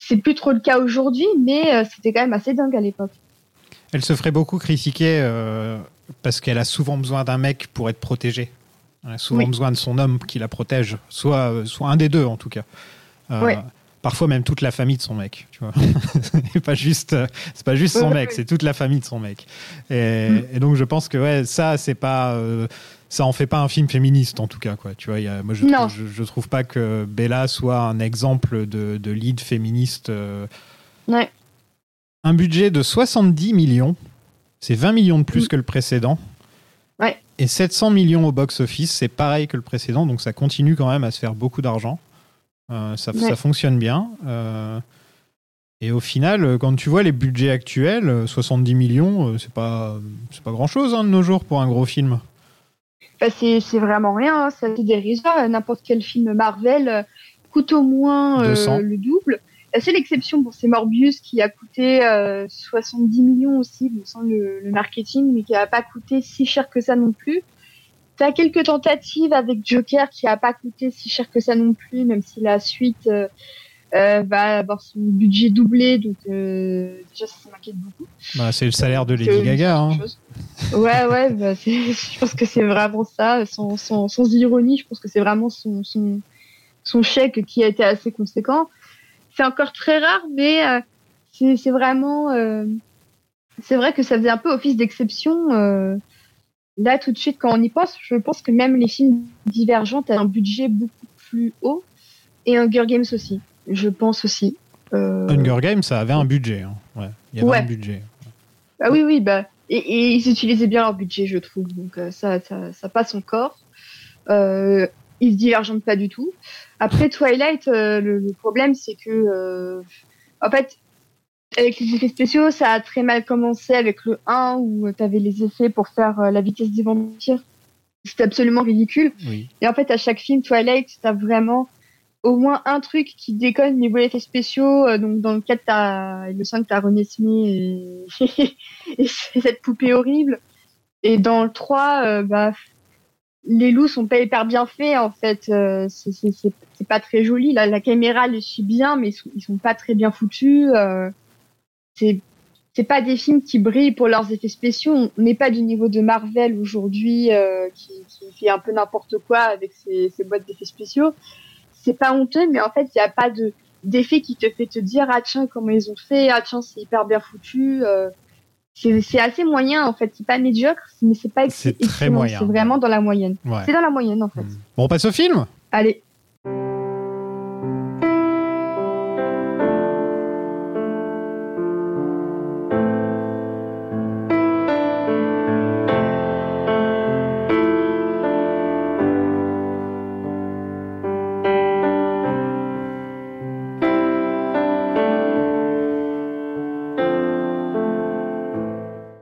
C'est plus trop le cas aujourd'hui, mais euh, c'était quand même assez dingue à l'époque. Elle se ferait beaucoup critiquer euh, parce qu'elle a souvent besoin d'un mec pour être protégée. Elle a souvent Oui. besoin de son homme qui la protège, soit, euh, soit un des deux en tout cas. Euh, Ouais. Parfois même toute la famille de son mec, tu vois. c'est pas juste, c'est pas juste son mec, c'est toute la famille de son mec. Et, Mm. et donc je pense que ouais, ça c'est pas, euh, ça en fait pas un film féministe en tout cas quoi. Tu vois, il y a- moi je, je, je trouve pas que Bella soit un exemple de, de lead féministe. euh, Ouais. un budget de 70 millions. C'est 20 millions de plus Mm. que le précédent. Ouais. Et 700 millions au box-office, c'est pareil que le précédent, donc ça continue quand même à se faire beaucoup d'argent. Euh, ça, Ouais. ça fonctionne bien. Euh, et au final, quand tu vois les budgets actuels, euh, 70 millions, c'est pas, c'est pas grand-chose hein, de nos jours pour un gros film. Bah, c'est c'est vraiment rien, hein, c'est dérisoire. N'importe quel film Marvel euh, coûte au moins euh, 200. le double. La seule exception, bon, c'est Morbius qui a coûté euh, 70 millions aussi, bon, sans le, le marketing, mais qui a pas coûté si cher que ça non plus. T'as quelques tentatives avec Joker qui a pas coûté si cher que ça non plus, même si la suite euh, euh, va avoir son budget doublé, donc euh, déjà ça, ça m'inquiète beaucoup. Bah, c'est le salaire de Lady Gaga. hein. Ouais, ouais, bah, je pense que c'est vraiment ça, sans, sans, sans ironie, je pense que c'est vraiment son, son, son chèque qui a été assez conséquent. C'est encore très rare, mais euh, c'est c'est vraiment... euh, c'est vrai que ça faisait un peu office d'exception. là, tout de suite, quand on y pense, je pense que même les films divergents ont un budget beaucoup plus haut, et Hunger Games aussi, je pense aussi. Euh, Hunger Games, ça avait un budget. hein. Ouais, il y avait Ouais. un budget. Ah oui, oui, bah, et, et ils utilisaient bien leur budget, je trouve. Donc euh, ça, ça, ça passe encore. Euh, ils se divergent pas du tout. Après Twilight, euh, le, le problème c'est que euh, en fait avec les effets spéciaux, ça a très mal commencé avec le 1 où tu avais les effets pour faire euh, la vitesse des vampires. C'était absolument ridicule. Oui. Et en fait, à chaque film Twilight, t'as vraiment au moins un truc qui déconne niveau effets spéciaux. Euh, donc dans le 4, t'as le 5, t'as René Smith et... et cette poupée horrible. Et dans le 3, euh, bah, les loups sont pas hyper bien faits en fait. Euh, c'est- pas très joli. La, caméra les suit bien, mais ils sont, sont pas très bien foutus. Euh, c'est c'est pas des films qui brillent pour leurs effets spéciaux. On n'est pas du niveau de Marvel aujourd'hui euh, qui, qui fait un peu n'importe quoi avec ses, ses boîtes d'effets spéciaux. C'est pas honteux, mais en fait, il n'y a pas de d'effet qui te fait te dire ah tiens comment ils ont fait, ah tiens c'est hyper bien foutu. Euh, c'est assez moyen en fait. C'est pas médiocre, mais c'est pas C'est très moyen. C'est vraiment dans la moyenne. Ouais. C'est dans la moyenne en fait. Bon, on passe au film? Allez.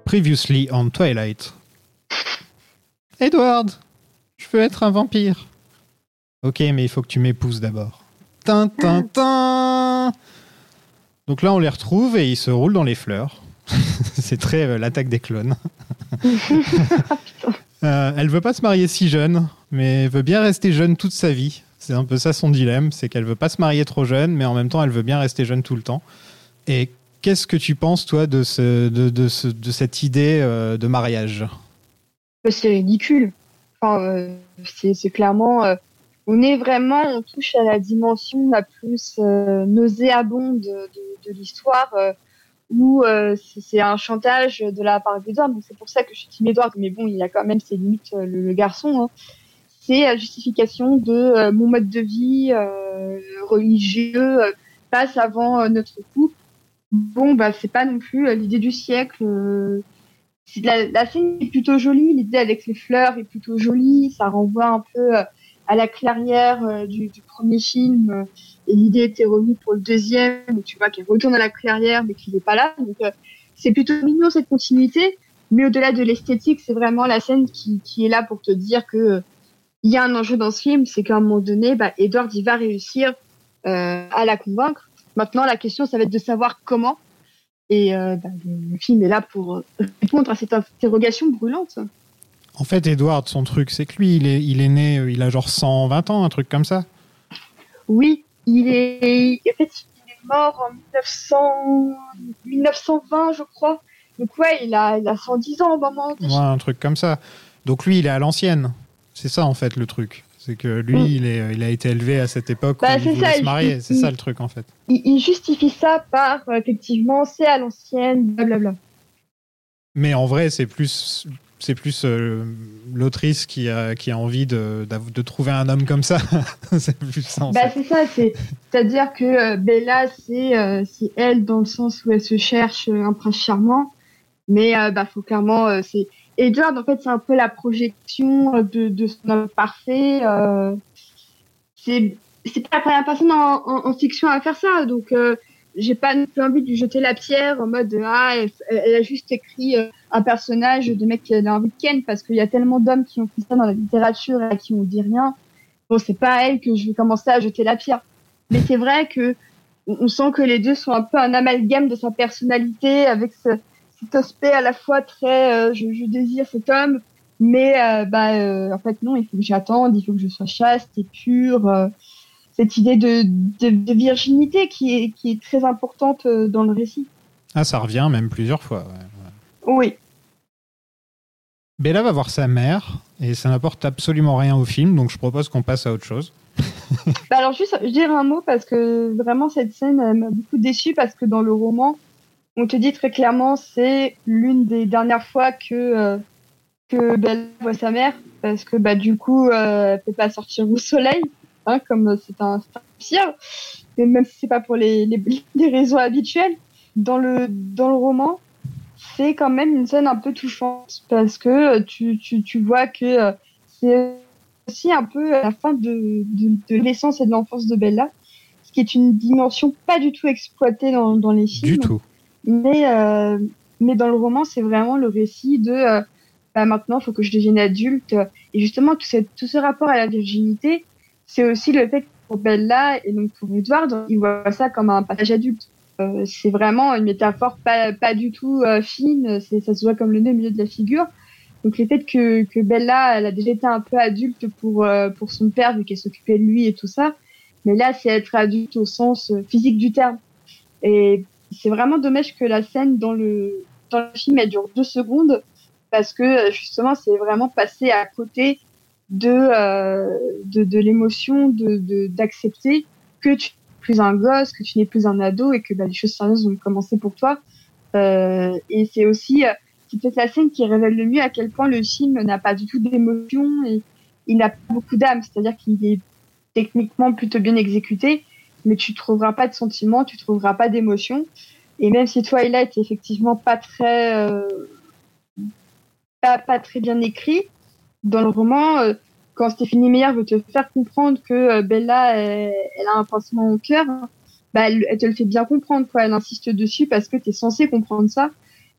Previously on Twilight. Edward, je veux être un vampire. Ok, mais il faut que tu m'épouses d'abord. Tin, tin, tin. Donc là, on les retrouve et ils se roulent dans les fleurs. C'est très euh, l'attaque des clones. Euh, elle veut pas se marier si jeune, mais veut bien rester jeune toute sa vie. C'est un peu ça son dilemme, c'est qu'elle veut pas se marier trop jeune, mais en même temps, elle veut bien rester jeune tout le temps. Et qu'est-ce que tu penses, toi, de, ce, de, ce- de cette idée euh, de mariage? Bah, c'est ridicule. Enfin, euh, c'est clairement. euh, on est vraiment, on touche à la dimension la plus nauséabonde de, l'histoire, où c'est un chantage de la part. Donc c'est pour ça que je suis Team Edward, mais bon, il a quand même ses limites, le, garçon. Hein. C'est la justification de mon mode de vie religieux passe avant notre couple. Bon, bah c'est pas non plus euh, l'idée du siècle. euh, la, la scène est plutôt jolie, l'idée avec les fleurs est plutôt jolie, ça renvoie un peu euh, à la clairière du, premier film, et l'idée était revenue pour le deuxième, où tu vois qu'il retourne à la clairière mais qu'il n'est pas là, donc c'est plutôt mignon cette continuité, mais au-delà de l'esthétique, c'est vraiment la scène qui, est là pour te dire que il y a un enjeu dans ce film, c'est qu'à un moment donné, bah, Edward il va réussir à la convaincre. Maintenant, la question, ça va être de savoir comment. Et euh, bah, le, film est là pour euh, répondre à cette interrogation brûlante. En fait, Edward, son truc, c'est que lui, il est, il est né, euh, il a genre 120 ans, un truc comme ça. Oui, il est, en fait, il est mort en 1900... 1920, je crois. Donc ouais, il a, il a 110 ans au moment. Ouais, un truc comme ça. Donc lui, il est à l'ancienne. C'est ça, en fait, le truc. C'est que lui, il, est, il a été élevé à cette époque Bah, où il c'est voulait ça, se marier. C'est ça, le truc, en fait. Il, il justifie ça par, euh, effectivement, c'est à l'ancienne, blablabla. Mais en vrai, c'est plus, c'est plus euh, l'autrice qui a, qui a envie de, trouver un homme comme ça. c'est plus ça, en Bah c'est ça, c'est c'est-à-dire que euh, Bella c'est euh, elle dans le sens où elle se cherche un prince charmant, mais bah faut clairement c'est Edward en fait c'est un peu la projection de son homme parfait. Euh, c'est pas la première personne en, fiction à faire ça, donc euh, j'ai pas non plus envie de lui jeter la pierre en mode ah elle, a juste écrit euh, un personnage de mec qui a envie de ken parce qu'il y a tellement d'hommes qui ont fait ça dans la littérature et à qui on dit rien bon, c'est pas à elle que je vais commencer à jeter la pierre. Mais c'est vrai que on sent que les deux sont un peu un amalgame de sa personnalité avec ce, cet aspect à la fois très euh, je, je désire cet homme, mais euh, bah euh, en fait non, il faut que j'attende, il faut que je sois chaste et pure. cette idée de, de, de virginité qui est, qui est très importante dans le récit. Ah, ça revient même plusieurs fois. ouais. Oui. Bella va voir sa mère et ça n'apporte absolument rien au film, donc je propose qu'on passe à autre chose. Bah alors juste, je dirais un mot parce que vraiment cette scène m'a beaucoup déçue parce que dans le roman, on te dit très clairement c'est l'une des dernières fois que euh, que Bella voit sa mère parce que bah du coup euh, elle peut pas sortir au soleil, hein, comme c'est un, un pire, et même si c'est pas pour les, les les raisons habituelles. Dans le dans le roman, c'est quand même une scène un peu touchante parce que euh, tu tu tu vois que euh, c'est aussi un peu la fin de, de, de l'essence et de l'enfance de Bella, ce qui est une dimension pas du tout exploitée dans, dans les films. Du tout. Mais, euh, mais dans le roman, c'est vraiment le récit de euh, bah, maintenant, il faut que je devienne adulte. Et justement, tout, cette, tout ce rapport à la virginité, c'est aussi le fait que pour Bella et donc pour Edward, ils voient ça comme un passage adulte. Euh, c'est vraiment une métaphore pas, pas du tout euh, fine, ça se voit comme le nez au milieu de la figure. Donc le fait que, que Bella, elle a déjà été un peu adulte pour, euh, pour son père, vu qu'elle s'occupait de lui et tout ça. Mais là, c'est être adulte au sens physique du terme. Et c'est vraiment dommage que la scène dans le, dans le film, elle dure deux secondes, parce que euh, justement, c'est vraiment passé à côté de, euh, de, l'émotion, de, d'accepter que tu n'es plus un gosse, que tu n'es plus un ado et que bah, les choses sérieuses vont commencer pour toi. Euh, et c'est aussi, euh, c'est peut-être la scène qui révèle le mieux à quel point le film n'a pas du tout d'émotion et il n'a pas beaucoup d'âme, c'est-à-dire qu'il est techniquement plutôt bien exécuté, mais tu trouveras pas de sentiments, tu trouveras pas d'émotion. Et même si Twilight est effectivement pas très, euh, pas, pas très bien écrit, dans le roman, euh, quand Stéphanie Meyer veut te faire comprendre que euh, Bella, elle, a un pincement au cœur, bah, elle, elle te le fait bien comprendre, quoi. Elle insiste dessus parce que tu es censé comprendre ça.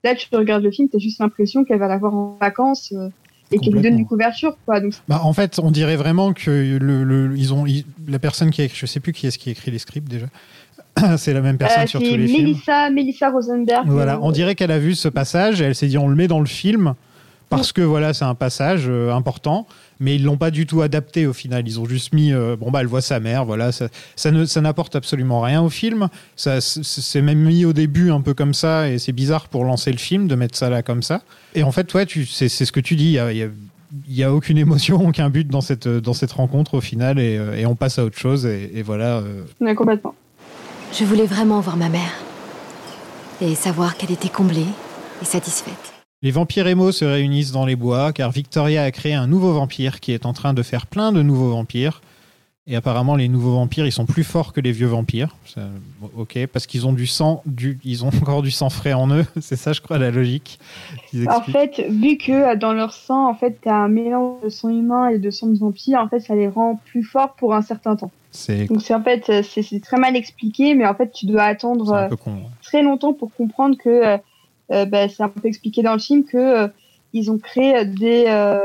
Là, tu regardes le film, tu as juste l'impression qu'elle va l'avoir en vacances euh, et qu'elle lui donne une couverture, quoi. Donc, Bah, en fait, on dirait vraiment que le, le- ils ont, ils- la personne qui a écrit, je sais plus qui est-ce qui a écrit les scripts déjà. c'est la même personne euh, sur c'est tous les films. Melissa, Melissa Rosenberg. Voilà, euh, on dirait qu'elle a vu ce passage et elle s'est dit on le met dans le film parce que voilà, c'est un passage euh, important, mais ils l'ont pas du tout adapté au final. Ils ont juste mis euh, bon bah elle voit sa mère, voilà, ça, ça ne ça n'apporte absolument rien au film. Ça c'est même mis au début un peu comme ça et c'est bizarre pour lancer le film de mettre ça là comme ça. Et en fait, ouais, tu c'est c'est ce que tu dis, il y a, y a- il y a aucune émotion, aucun but dans cette dans cette rencontre au final et, euh, et on passe à autre chose et, et voilà. ouais, complètement. Je voulais vraiment voir ma mère. Et savoir qu'elle était comblée et satisfaite. Les vampires émo se réunissent dans les bois car Victoria a créé un nouveau vampire qui est en train de faire plein de nouveaux vampires. Et apparemment, les nouveaux vampires, ils sont plus forts que les vieux vampires. Ça, ok, parce qu'ils ont du sang, du, ils ont encore du sang frais en eux. C'est ça, je crois, la logique. En fait, vu que euh, dans leur sang, en fait, t'as un mélange de sang humain et de sang de vampire, en fait, ça les rend plus forts pour un certain temps. Donc c'est en fait, euh, c'est très mal expliqué, mais en fait, tu dois attendre euh, peu con. ouais. très longtemps pour comprendre que bah, c'est un peu expliqué dans le film que euh, ils ont créé euh, des, euh,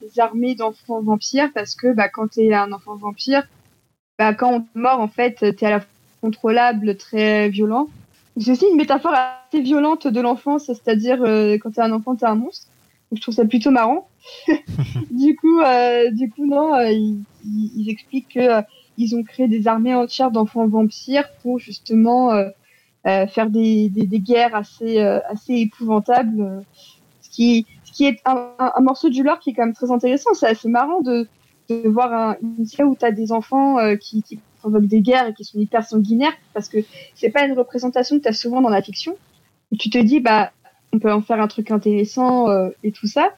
des armées d'enfants vampires parce que bah, quand t'es un enfant vampire, bah, quand on te mord, en fait, t'es à la fois contrôlable, très violent. C'est aussi une métaphore assez violente de l'enfance, c'est-à-dire euh, quand t'es un enfant, t'es un monstre. Donc, je trouve ça plutôt marrant. du coup, euh, du coup, non, euh, ils, ils- expliquent que euh, ils ont créé des armées entières d'enfants vampires pour justement euh, euh, faire des, des, des guerres assez, euh, assez épouvantables. euh, ce, qui, ce qui est un, un, morceau du lore qui est quand même très intéressant. C'est assez marrant de, de voir un, une série où tu as des enfants euh, qui, qui provoquent des guerres et qui sont hyper sanguinaires parce que c'est pas une représentation que tu as souvent dans la fiction. Tu te dis, bah, on peut en faire un truc intéressant euh, et tout ça.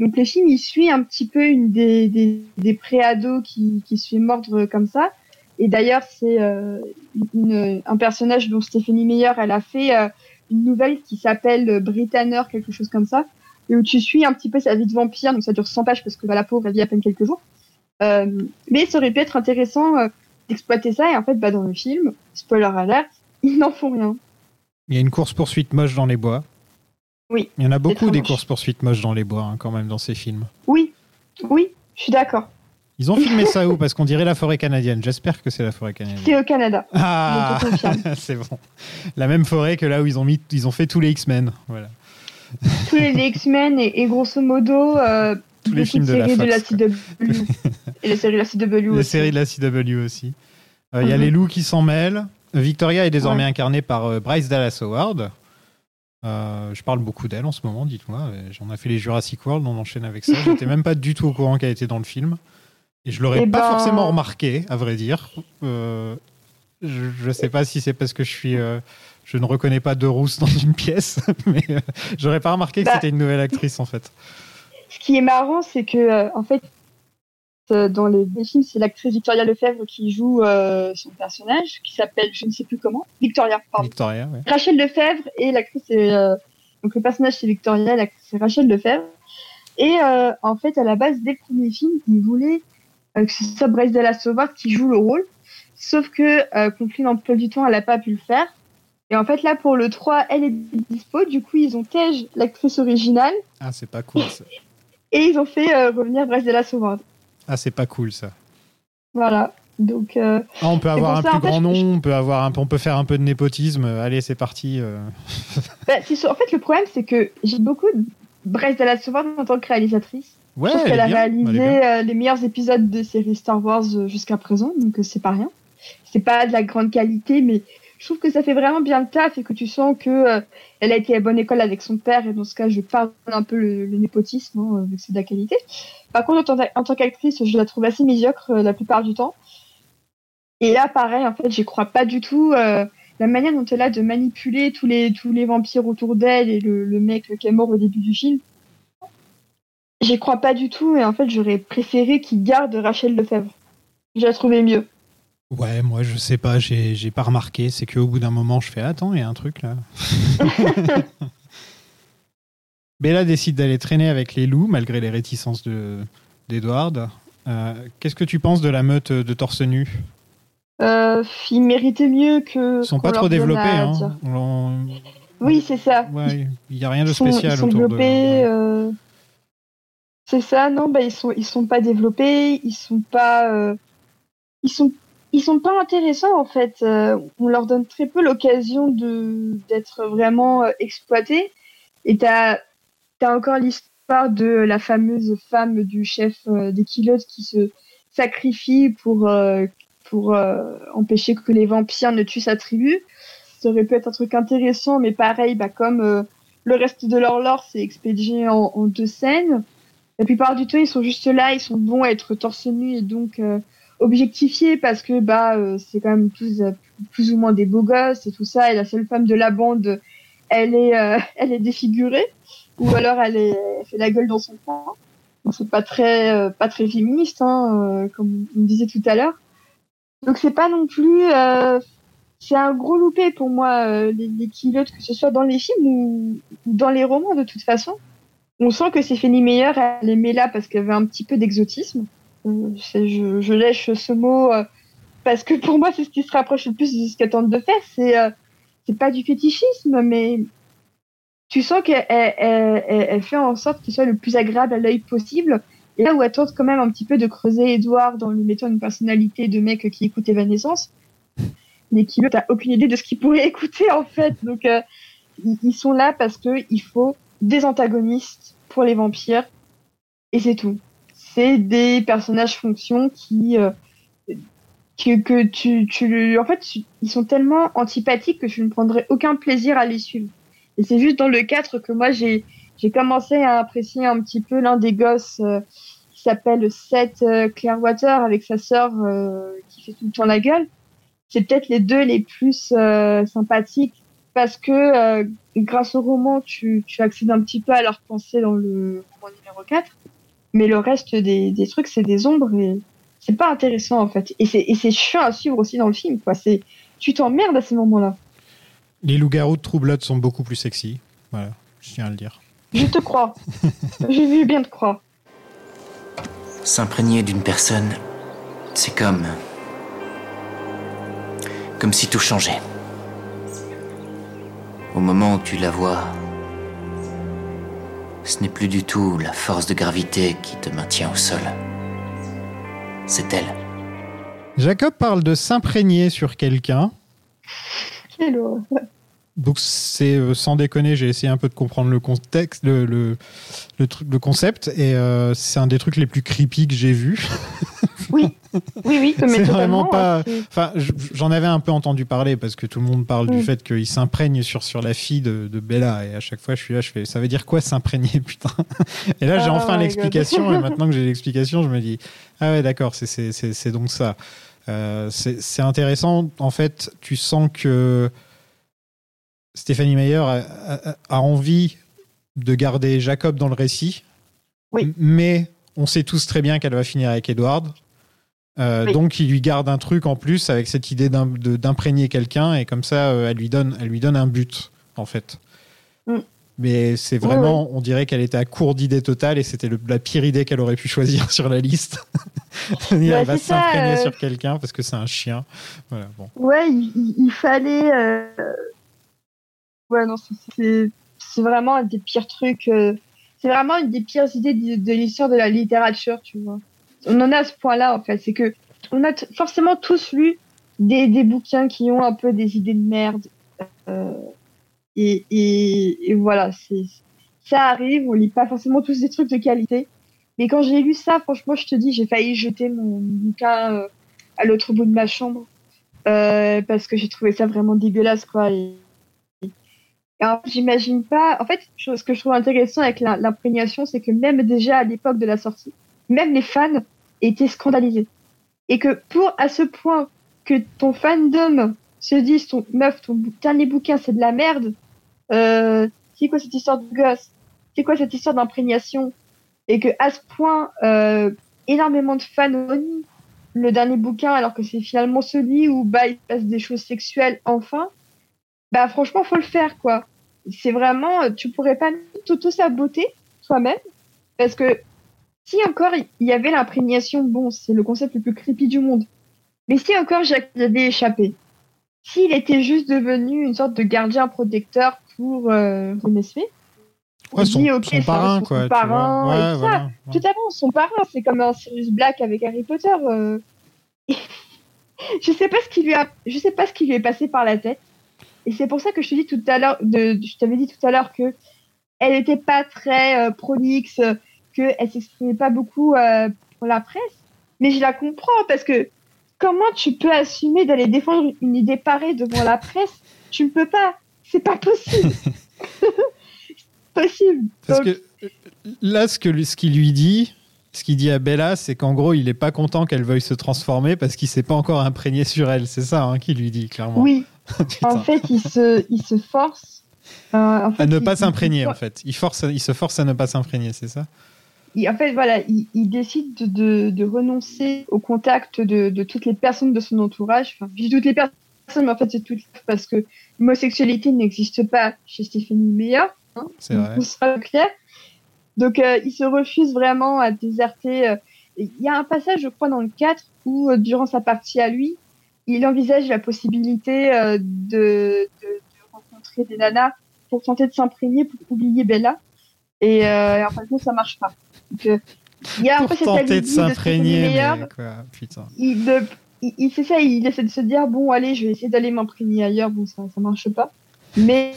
Donc le film, il suit un petit peu une des, des, des préados qui, qui se fait mordre comme ça. Et d'ailleurs, c'est euh, un personnage dont Stéphanie Meyer, elle a fait euh, une nouvelle qui s'appelle euh, Britanner, quelque chose comme ça, et où tu suis un petit peu sa vie de vampire, donc ça dure 100 pages parce que bah, la pauvre, elle vit à peine quelques jours. Euh, mais ça aurait pu être intéressant d'exploiter ça, et en fait, bah, dans le film, spoiler alert, ils n'en font rien. Il y a une course-poursuite moche dans les bois. Oui, Il y en a beaucoup des courses-poursuites moches dans les bois, hein, quand même, dans ces films. Oui, oui, je suis d'accord. Ils ont filmé ça où? Parce qu'on dirait la forêt canadienne. J'espère que c'est la forêt canadienne. C'est au Canada. Ah, c'est bon. La même forêt que là où ils ont mis, ils ont fait tous les X-Men. Voilà. Tous les X-Men et, et grosso modo, euh, Tous les beaucoup films de la séries de la Fox, quoi. CW. et les séries de la CW Les aussi. séries de la CW aussi. Euh, Il y a Mhm. les loups qui s'en mêlent. Victoria est désormais Ouais. incarnée par euh, Bryce Dallas Howard. Euh, je parle beaucoup d'elle en ce moment, dites-moi. J'en ai fait les Jurassic World, on enchaîne avec ça. J'étais même pas du tout au courant qu'elle était dans le film. Et je l'aurais Eh pas ben- forcément remarqué, à vrai dire. Euh, je, je sais pas si c'est parce que je suis. euh, je ne reconnais pas de rousse dans une pièce, mais euh, j'aurais pas remarqué que Bah. c'était une nouvelle actrice en fait. Ce qui est marrant, c'est que, euh, en fait, dans les, films, c'est l'actrice Victoria Lefebvre qui joue son personnage, qui s'appelle, je ne sais plus comment, Victoria, pardon. Victoria, ouais. Rachel Lefebvre, et l'actrice, donc le personnage, c'est Victoria, l'actrice, c'est Rachel Lefebvre. Et en fait, à la base, dès le premier film, ils voulaient que ce soit Bryce Dallas Howard qui joue le rôle. Sauf que euh, conflit d'emploi du temps, elle n'a pas pu le faire. Et en fait, là, pour le 3, elle est dispo. Du coup, ils ont tège l'actrice originale Ah, c'est pas cool ça. et ils ont fait euh, revenir Bryce Dallas Howard. Ah, c'est pas cool ça. Voilà. Donc, euh, Ah, on peut avoir un ça, plus fait, grand je- nom, on peut, avoir un, on peut faire un peu de népotisme. Allez, c'est parti. euh. bah, en fait, le problème, c'est que j'ai beaucoup de Bryce Dallas Howard en tant que réalisatrice. Ouais, je trouve elle qu'elle a bien, réalisé euh, les meilleurs épisodes des séries Star Wars euh, jusqu'à présent, donc euh, c'est pas rien. C'est pas de la grande qualité, mais je trouve que ça fait vraiment bien le taf et que tu sens que euh, elle a été à la bonne école avec son père et dans ce cas, je parle un peu le, le népotisme, hein, vu que c'est de la qualité. Par contre, en tant, en tant qu'actrice, je la trouve assez médiocre euh, la plupart du temps. Et là, pareil, en fait, j'y crois pas du tout. euh, la manière dont elle a de manipuler tous les tous les vampires autour d'elle et le, le mec qui est mort au début du film, J'y crois pas du tout et en fait j'aurais préféré qu'il garde Rachel Lefebvre. Je la trouvais mieux. Ouais, moi je sais pas, j'ai j'ai pas remarqué. C'est qu'au bout d'un moment, je fais Attends, il y a un truc là. Bella décide d'aller traîner avec les loups malgré les réticences de- d'Edward. Euh, Qu'est-ce que tu penses de la meute de torse nu? Euh, il méritait mieux que. Ils sont pas trop développés. Hein. On- Oui, c'est ça. Ouais, il y a rien de Ils sont, spécial ils sont autour de. développés. euh, C'est ça, non, bah ils sont ils sont pas développés, ils sont pas euh, ils sont ils sont pas intéressants en fait. Euh, on leur donne très peu l'occasion d'être vraiment euh, exploités. Et t'as t'as encore l'histoire de la fameuse femme du chef des Kilotes qui se sacrifie pour pour empêcher que les vampires ne tuent sa tribu. Ça aurait pu être un truc intéressant, mais pareil, bah comme le reste de leur lore, c'est expédié en deux scènes. La plupart du temps, ils sont juste là, ils sont bons à être torse nu et donc euh, objectifiés parce que bah euh, c'est quand même tous euh, plus ou moins des beaux gosses et tout ça. Et la seule femme de la bande, elle est euh, elle est défigurée ou alors elle, est, elle fait la gueule dans son coin. C'est pas très euh, pas très féministe, hein, comme on disait tout à l'heure. Donc c'est pas non plus c'est un gros loupé pour moi euh, les, les que ce soit dans les films ou dans les romans de toute façon. On sent que Stéphanie Meyer, elle aimait là parce qu'elle avait un petit peu d'exotisme. Euh, je, lèche ce mot euh, parce que pour moi, c'est ce qui se rapproche le plus de ce qu'elle tente de faire. C'est euh, pas du fétichisme, mais tu sens qu'elle elle, elle- elle- fait en sorte qu'il soit le plus agréable à l'œil possible. Et là où elle tente quand même un petit peu de creuser Edouard en lui mettant une personnalité de mec qui écoute Evanescence, mais qui t'as aucune idée de ce qu'il pourrait écouter en fait. Donc euh, ils ils sont là parce que il faut des antagonistes pour les vampires et c'est tout. C'est des personnages fonctions qui euh, que, que tu, tu en fait tu- ils sont tellement antipathiques que je ne prendrais aucun plaisir à les suivre. Et c'est juste dans le 4 que moi j'ai commencé à apprécier un petit peu l'un des gosses euh, qui s'appelle Seth euh, Clearwater avec sa sœur euh, qui fait tout le temps la gueule. C'est peut-être les deux les plus euh, sympathiques parce que euh, grâce au roman, tu, tu accèdes un petit peu à leur pensée dans le roman numéro 4. Mais le reste des, des trucs, c'est des ombres et c'est pas intéressant en fait. Et c'est, et c'est chiant à suivre aussi dans le film. Quoi. C'est, tu t'emmerdes à ces moments-là. Les loups-garous de True Blood sont beaucoup plus sexy. Voilà, je tiens à le dire. Je te crois. J'ai vu bien te croire. S'imprégner d'une personne, c'est comme. comme si tout changeait. Au moment où tu la vois, ce n'est plus du tout la force de gravité qui te maintient au sol. C'est elle. Jacob parle de s'imprégner sur quelqu'un. Quelle horreur. Donc c'est euh, sans déconner, j'ai essayé un peu de comprendre le contexte, le, le, le truc, le concept, et euh, c'est un des trucs les plus creepy que j'ai vu. Oui, oui, oui. c'est vraiment pas. hein, c'est- Enfin, j'en avais un peu entendu parler parce que tout le monde parle du Mm. fait qu'il s'imprègne sur sur la fille de, de Bella, et à chaque fois je suis là, je fais, ça veut dire quoi s'imprégner, putain? Et là j'ai Oh enfin my l'explication, et maintenant que j'ai l'explication, je me dis, ah ouais, d'accord, c'est c'est c'est c'est donc ça. Euh, c'est c'est intéressant. En fait, tu sens que Stéphanie Meyer a, a- a envie de garder Jacob dans le récit, Oui. Mais on sait tous très bien qu'elle va finir avec Edward. Euh, Oui. Donc, il lui garde un truc en plus avec cette idée d'imprégner quelqu'un et comme ça, euh, elle lui donne, elle lui donne un but en fait. Mm. Mais c'est vraiment, on dirait qu'elle était à court d'idées totales et c'était la pire idée qu'elle aurait pu choisir sur la liste. elle Bah, va c'est ça, s'imprégner euh. sur quelqu'un parce que c'est un chien. Voilà, bon. Ouais, il fallait. Ouais, non, c'est- vraiment un des pires trucs. euh, C'est vraiment une des pires idées de, l'histoire de la littérature, tu vois. On en est à ce point-là, en fait. C'est que on a forcément tous lu des, des bouquins qui ont un peu des idées de merde. Euh, et, et, et voilà, c'est ça arrive. On lit pas forcément tous des trucs de qualité. Mais quand j'ai lu ça, franchement, je te dis, j'ai failli jeter mon bouquin euh, à l'autre bout de ma chambre. Euh, parce que j'ai trouvé ça vraiment dégueulasse quoi alors, j'imagine pas en fait ce que je trouve intéressant avec l'imprégnation c'est que même déjà à l'époque de la sortie même les fans étaient scandalisés. Et que pour à ce point que ton fandom se dise ton meuf ton dernier bouquin c'est de la merde euh, c'est quoi cette histoire de gosse? C'est quoi cette histoire d'imprégnation? Et que à ce point euh, énormément de fans renie le dernier bouquin alors que c'est finalement celui où bah il se passe des choses sexuelles enfin bah franchement faut le faire quoi c'est vraiment euh, tu pourrais pas tout saboter toi-même parce que si encore il y avait l'imprégnation bon c'est le concept le plus creepy du monde mais si encore Jacques avait échappé s'il était juste devenu une sorte de gardien protecteur pour euh, René Smith, Ouais, on son, dit, son parrain, son quoi. tu parrain et Ouais, tout ça. fait, son parrain, c'est comme un Sirius Black avec Harry Potter. euh. je sais pas ce qui lui a, je sais pas ce qui lui est passé par la tête. Et c'est pour ça que je te dis tout à l'heure, je t'avais dit tout à l'heure que elle était pas très euh, prolixe, que elle s'exprimait pas beaucoup euh, pour la presse. Mais je la comprends parce que comment tu peux assumer d'aller défendre une idée pareille devant la presse? Tu ne peux pas. C'est pas possible. C'est possible. Parce Donc, que euh, là, ce que lui- ce qu'il lui dit, ce qu'il dit à Bella, c'est qu'en gros, il est pas content qu'elle veuille se transformer parce qu'il s'est pas encore imprégné sur elle. C'est ça hein, qu'il lui dit clairement. oui. en fait, il se, il se force. euh, en fait, à ne il- pas s'imprégner en fait. Il force, il se force à ne pas s'imprégner, c'est ça? Il- en fait, voilà, il, il décide de, renoncer au contact de, de toutes les personnes de son entourage. Enfin, je dis toutes les personnes, mais en fait, c'est toutes parce que l'homosexualité n'existe pas chez Stéphanie Meyer. Hein, C'est vrai. Sera clair. Donc, euh, il se refuse vraiment à déserter. euh, Il y a un passage, je crois, dans le 4 où, durant sa partie à lui, il envisage la possibilité euh, de, de, de rencontrer des nanas pour tenter de s'imprégner, pour oublier Bella. Et, euh, en fin de compte, ça marche pas. Donc, euh, il y a un peu cette tenter de s'imprégner. Il, de- il, il fait ça, il essaie de se dire bon, allez, je vais essayer d'aller m'imprégner ailleurs. Bon, ça, ça marche pas. Mais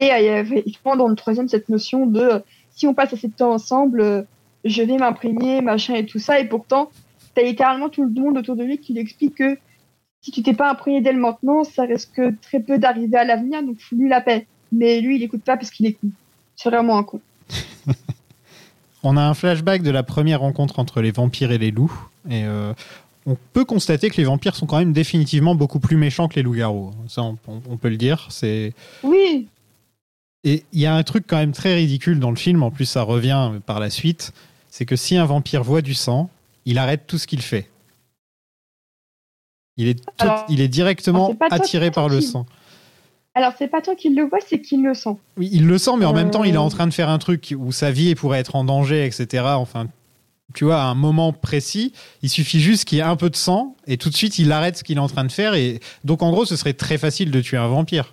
et, il y avait effectivement dans le troisième cette notion de euh, si on passe assez de temps ensemble, je vais m'imprégner, machin et tout ça. Et pourtant, t'as littéralement tout le monde autour de lui qui lui explique que si tu t'es pas imprégné d'elle maintenant, ça risque très peu d'arriver à l'avenir, donc fous-lui la paix. Mais lui, il écoute pas parce qu'il est con. C'est vraiment un con. On a un flashback de la première rencontre entre les vampires et les loups. Et euh, on peut constater que les vampires sont quand même définitivement beaucoup plus méchants que les loups-garous. Ça, on, on- on peut le dire. C'est Oui, Et il y a un truc quand même très ridicule dans le film, en plus ça revient par la suite, c'est que si un vampire voit du sang, il arrête tout ce qu'il fait. Il est, tout- Alors, il est directement attiré par le sang. alors c'est pas toi qui le vois, c'est qu'il le sent. Oui, il le sent, mais en même temps, il est Euh. en train de faire un truc où sa vie pourrait être en danger, etc. Enfin, tu vois, à un moment précis, il suffit juste qu'il y ait un peu de sang, et tout de suite, il arrête ce qu'il est en train de faire. Et donc, en gros, ce serait très facile de tuer un vampire.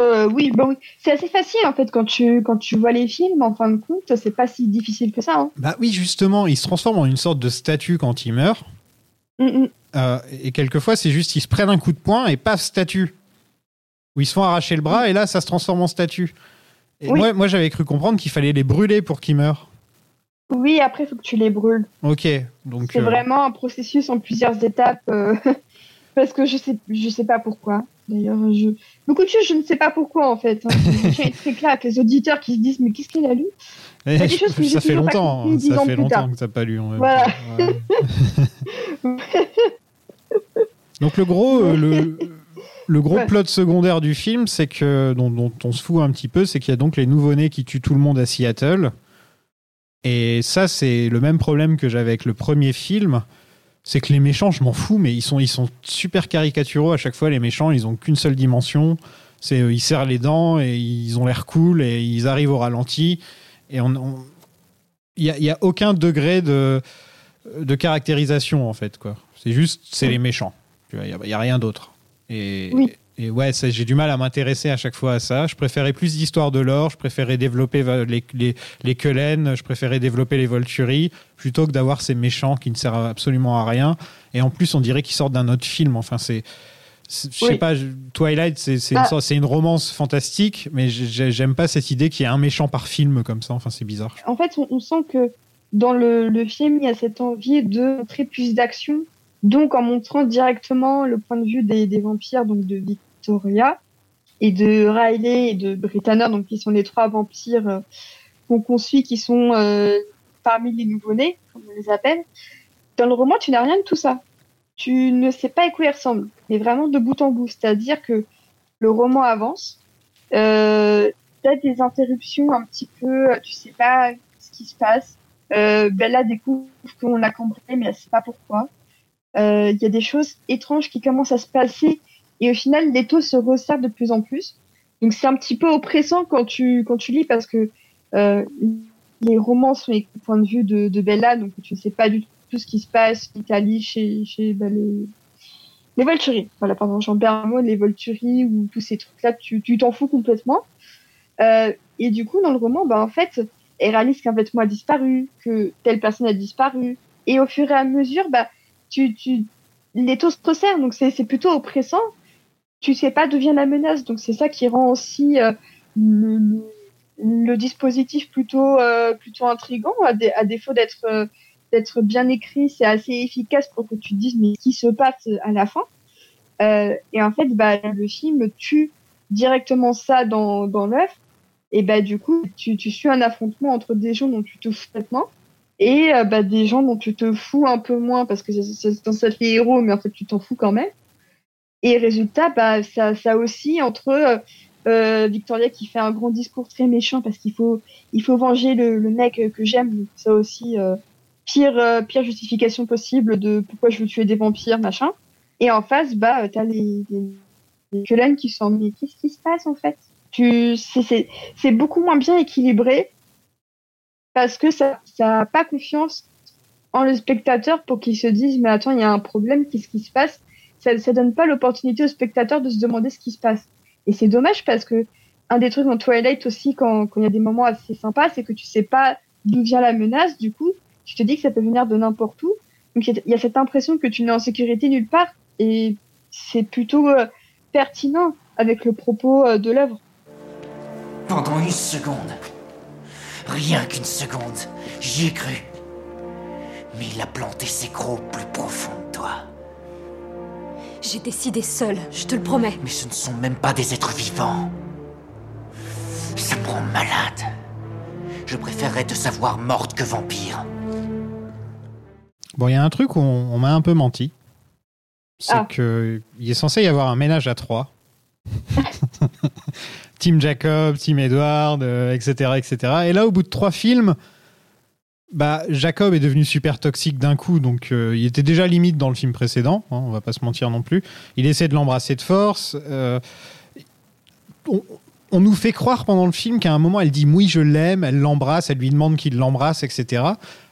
Euh, oui, bah oui. C'est assez facile en fait quand tu quand tu vois les films. En fin de compte, c'est pas si difficile que ça. Hein. Bah oui, justement, il se transforme en une sorte de statue quand il meurt. Mm, mm. Euh, et quelquefois, c'est juste ils se prennent un coup de poing et paf, statue. Ou ils se font arracher le bras et là, ça se transforme en statue. Et Oui. moi, moi j'avais cru comprendre qu'il fallait les brûler pour qu'ils meurent. Oui, après il faut que tu les brûles. Ok, donc. C'est euh, vraiment un processus en plusieurs étapes. euh, parce que je sais je sais pas pourquoi. D'ailleurs, je beaucoup de choses je ne sais pas pourquoi en fait. Hein. Je tiens à être très clair avec les auditeurs qui se disent mais qu'est-ce qu'elle a lu? Des choses que ça fait pas longtemps, hein, dix ça fait longtemps que t'as pas lu. en même Voilà. donc le gros, euh, le, le gros Ouais. plot secondaire du film, c'est que dont, dont on se fout un petit peu, c'est qu'il y a donc les nouveau-nés qui tuent tout le monde à Seattle. Et ça, c'est le même problème que j'avais avec le premier film. C'est que les méchants, je m'en fous, mais ils sont, ils sont super caricaturaux à chaque fois. Les méchants, ils ont qu'une seule dimension. C'est euh, ils serrent les dents et ils ont l'air cool et ils arrivent au ralenti et on, il y a, a aucun degré de de caractérisation en fait quoi. C'est juste c'est les méchants. Il y a, rien d'autre. Et, Oui. et ouais, j'ai du mal à m'intéresser à chaque fois à ça. Je préférais plus d'histoire de l'or, je préférais développer va- les, les, les Kellen, je préférais développer les Volturi, plutôt que d'avoir ces méchants qui ne servent absolument à rien. Et en plus, on dirait qu'ils sortent d'un autre film. Enfin, c'est. Je sais Oui. pas, Twilight, c'est c'est une, Bah. c'est une romance fantastique, mais j'ai- j'aime pas cette idée qu'il y ait un méchant par film comme ça. Enfin, c'est bizarre. En fait, on, on sent que dans le, le film, il y a cette envie de montrer plus d'action. Donc, en montrant directement le point de vue des, des vampires, donc de Victoria et de Riley et de Britannia, donc qui sont les trois vampires euh, qu'on qu'on suit, qui sont euh, parmi les nouveau-nés, comme on les appelle. Dans le roman, tu n'as rien de tout ça. Tu ne sais pas à quoi ils ressemblent, mais vraiment de bout en bout. C'est-à-dire que le roman avance. Euh, T'as des interruptions un petit peu, tu sais pas ce qui se passe. Euh, Bella découvre qu'on l'a cambré, mais elle sait pas pourquoi. Euh, Il y a des choses étranges qui commencent à se passer et au final, l'étau se resserre de plus en plus. Donc c'est un petit peu oppressant quand tu quand tu lis parce que euh, les romans sont du point de vue de, de Bella, donc tu ne sais pas du tout ce qui se passe en Italie chez chez bah, les les Volturi. Voilà, j'en perds un mot, les Volturi ou tous ces trucs-là, tu t'en fous complètement. Euh, et du coup, dans le roman, bah, en fait, elle réalise qu'un vêtement a disparu, que telle personne a disparu. Et au fur et à mesure, bah, tu, tu, les taux se resserrent, donc c'est plutôt oppressant. Tu sais pas d'où vient la menace, donc c'est ça qui rend aussi euh, le, le, dispositif plutôt, euh, plutôt intrigant, à défaut d'être euh, d'être bien écrit, c'est assez efficace pour que tu te dises mais qui se passe à la fin. Euh, et en fait, bah, le film tue directement ça dans, dans l'œuf. Et bah du coup, tu, tu suis un affrontement entre des gens dont tu te fous complètement et euh, bah, des gens dont tu te fous un peu moins parce que c'est censé être les héros, mais en fait tu t'en fous quand même. Et résultat, bah ça, ça aussi entre euh, euh, Victoria qui fait un grand discours très méchant parce qu'il faut il faut venger le, le mec que j'aime. Ça aussi euh, pire euh, pire justification possible de pourquoi je veux tuer des vampires machin. Et en face, bah t'as les les, les Cullen qui sont mais qu'est-ce qui se passe en fait? Tu c'est c'est beaucoup moins bien équilibré parce que ça ça a pas confiance en le spectateur pour qu'il se dise mais attends il y a un problème qu'est-ce qui se passe? Ça ça donne pas l'opportunité au spectateur de se demander ce qui se passe. Et c'est dommage parce que un des trucs dans Twilight aussi quand quand il y a des moments assez sympas c'est que tu sais pas d'où vient la menace du coup tu te dis que ça peut venir de n'importe où donc il y a- il y a cette impression que tu n'es en sécurité nulle part et c'est plutôt euh, pertinent avec le propos euh, de l'œuvre Pendant une seconde, rien qu'une seconde, j'y ai cru. Mais il a planté ses crocs plus profond de toi. J'ai décidé seule, je te le promets. Mais ce ne sont même pas des êtres vivants. Ça me rend malade. Je préférerais te savoir morte que vampire. Bon, il y a un truc où on, on m'a un peu menti. C'est Ah. que il est censé y avoir un ménage à trois. Team Jacob, Team Edward, euh, etc., etc. Et là, au bout de trois films, bah, Jacob est devenu super toxique d'un coup, donc euh, il était déjà limite dans le film précédent, hein, on va pas se mentir non plus. Il essaie de l'embrasser de force. euh, on, on nous fait croire pendant le film qu'à un moment, elle dit oui, je l'aime, elle l'embrasse, elle lui demande qu'il l'embrasse, etc.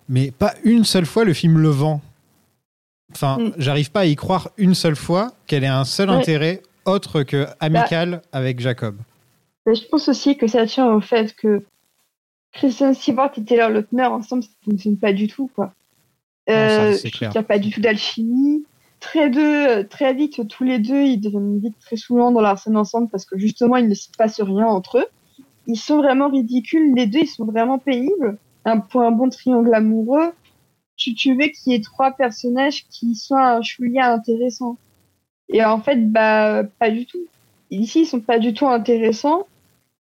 Mais pas une seule fois le film le vend. Enfin, Mm. j'arrive pas à y croire une seule fois qu'elle ait un seul Ouais. intérêt autre que amical avec Jacob. Je pense aussi que ça tient au fait que Kristen Stewart et Taylor Lautner ensemble, ça ne fonctionne pas du tout, quoi. Euh, qu'il n'y a pas du tout d'alchimie. Très deux, très vite, tous les deux, ils deviennent vite très saoulants dans leur scène ensemble parce que justement, il ne se passe rien entre eux. Ils sont vraiment ridicules, les deux, ils sont vraiment pénibles. Pour un bon triangle amoureux, tu, veux qu'il y ait trois personnages qui soient un chouïa intéressant. Et en fait, bah, pas du tout. Ici, ils sont pas du tout intéressants.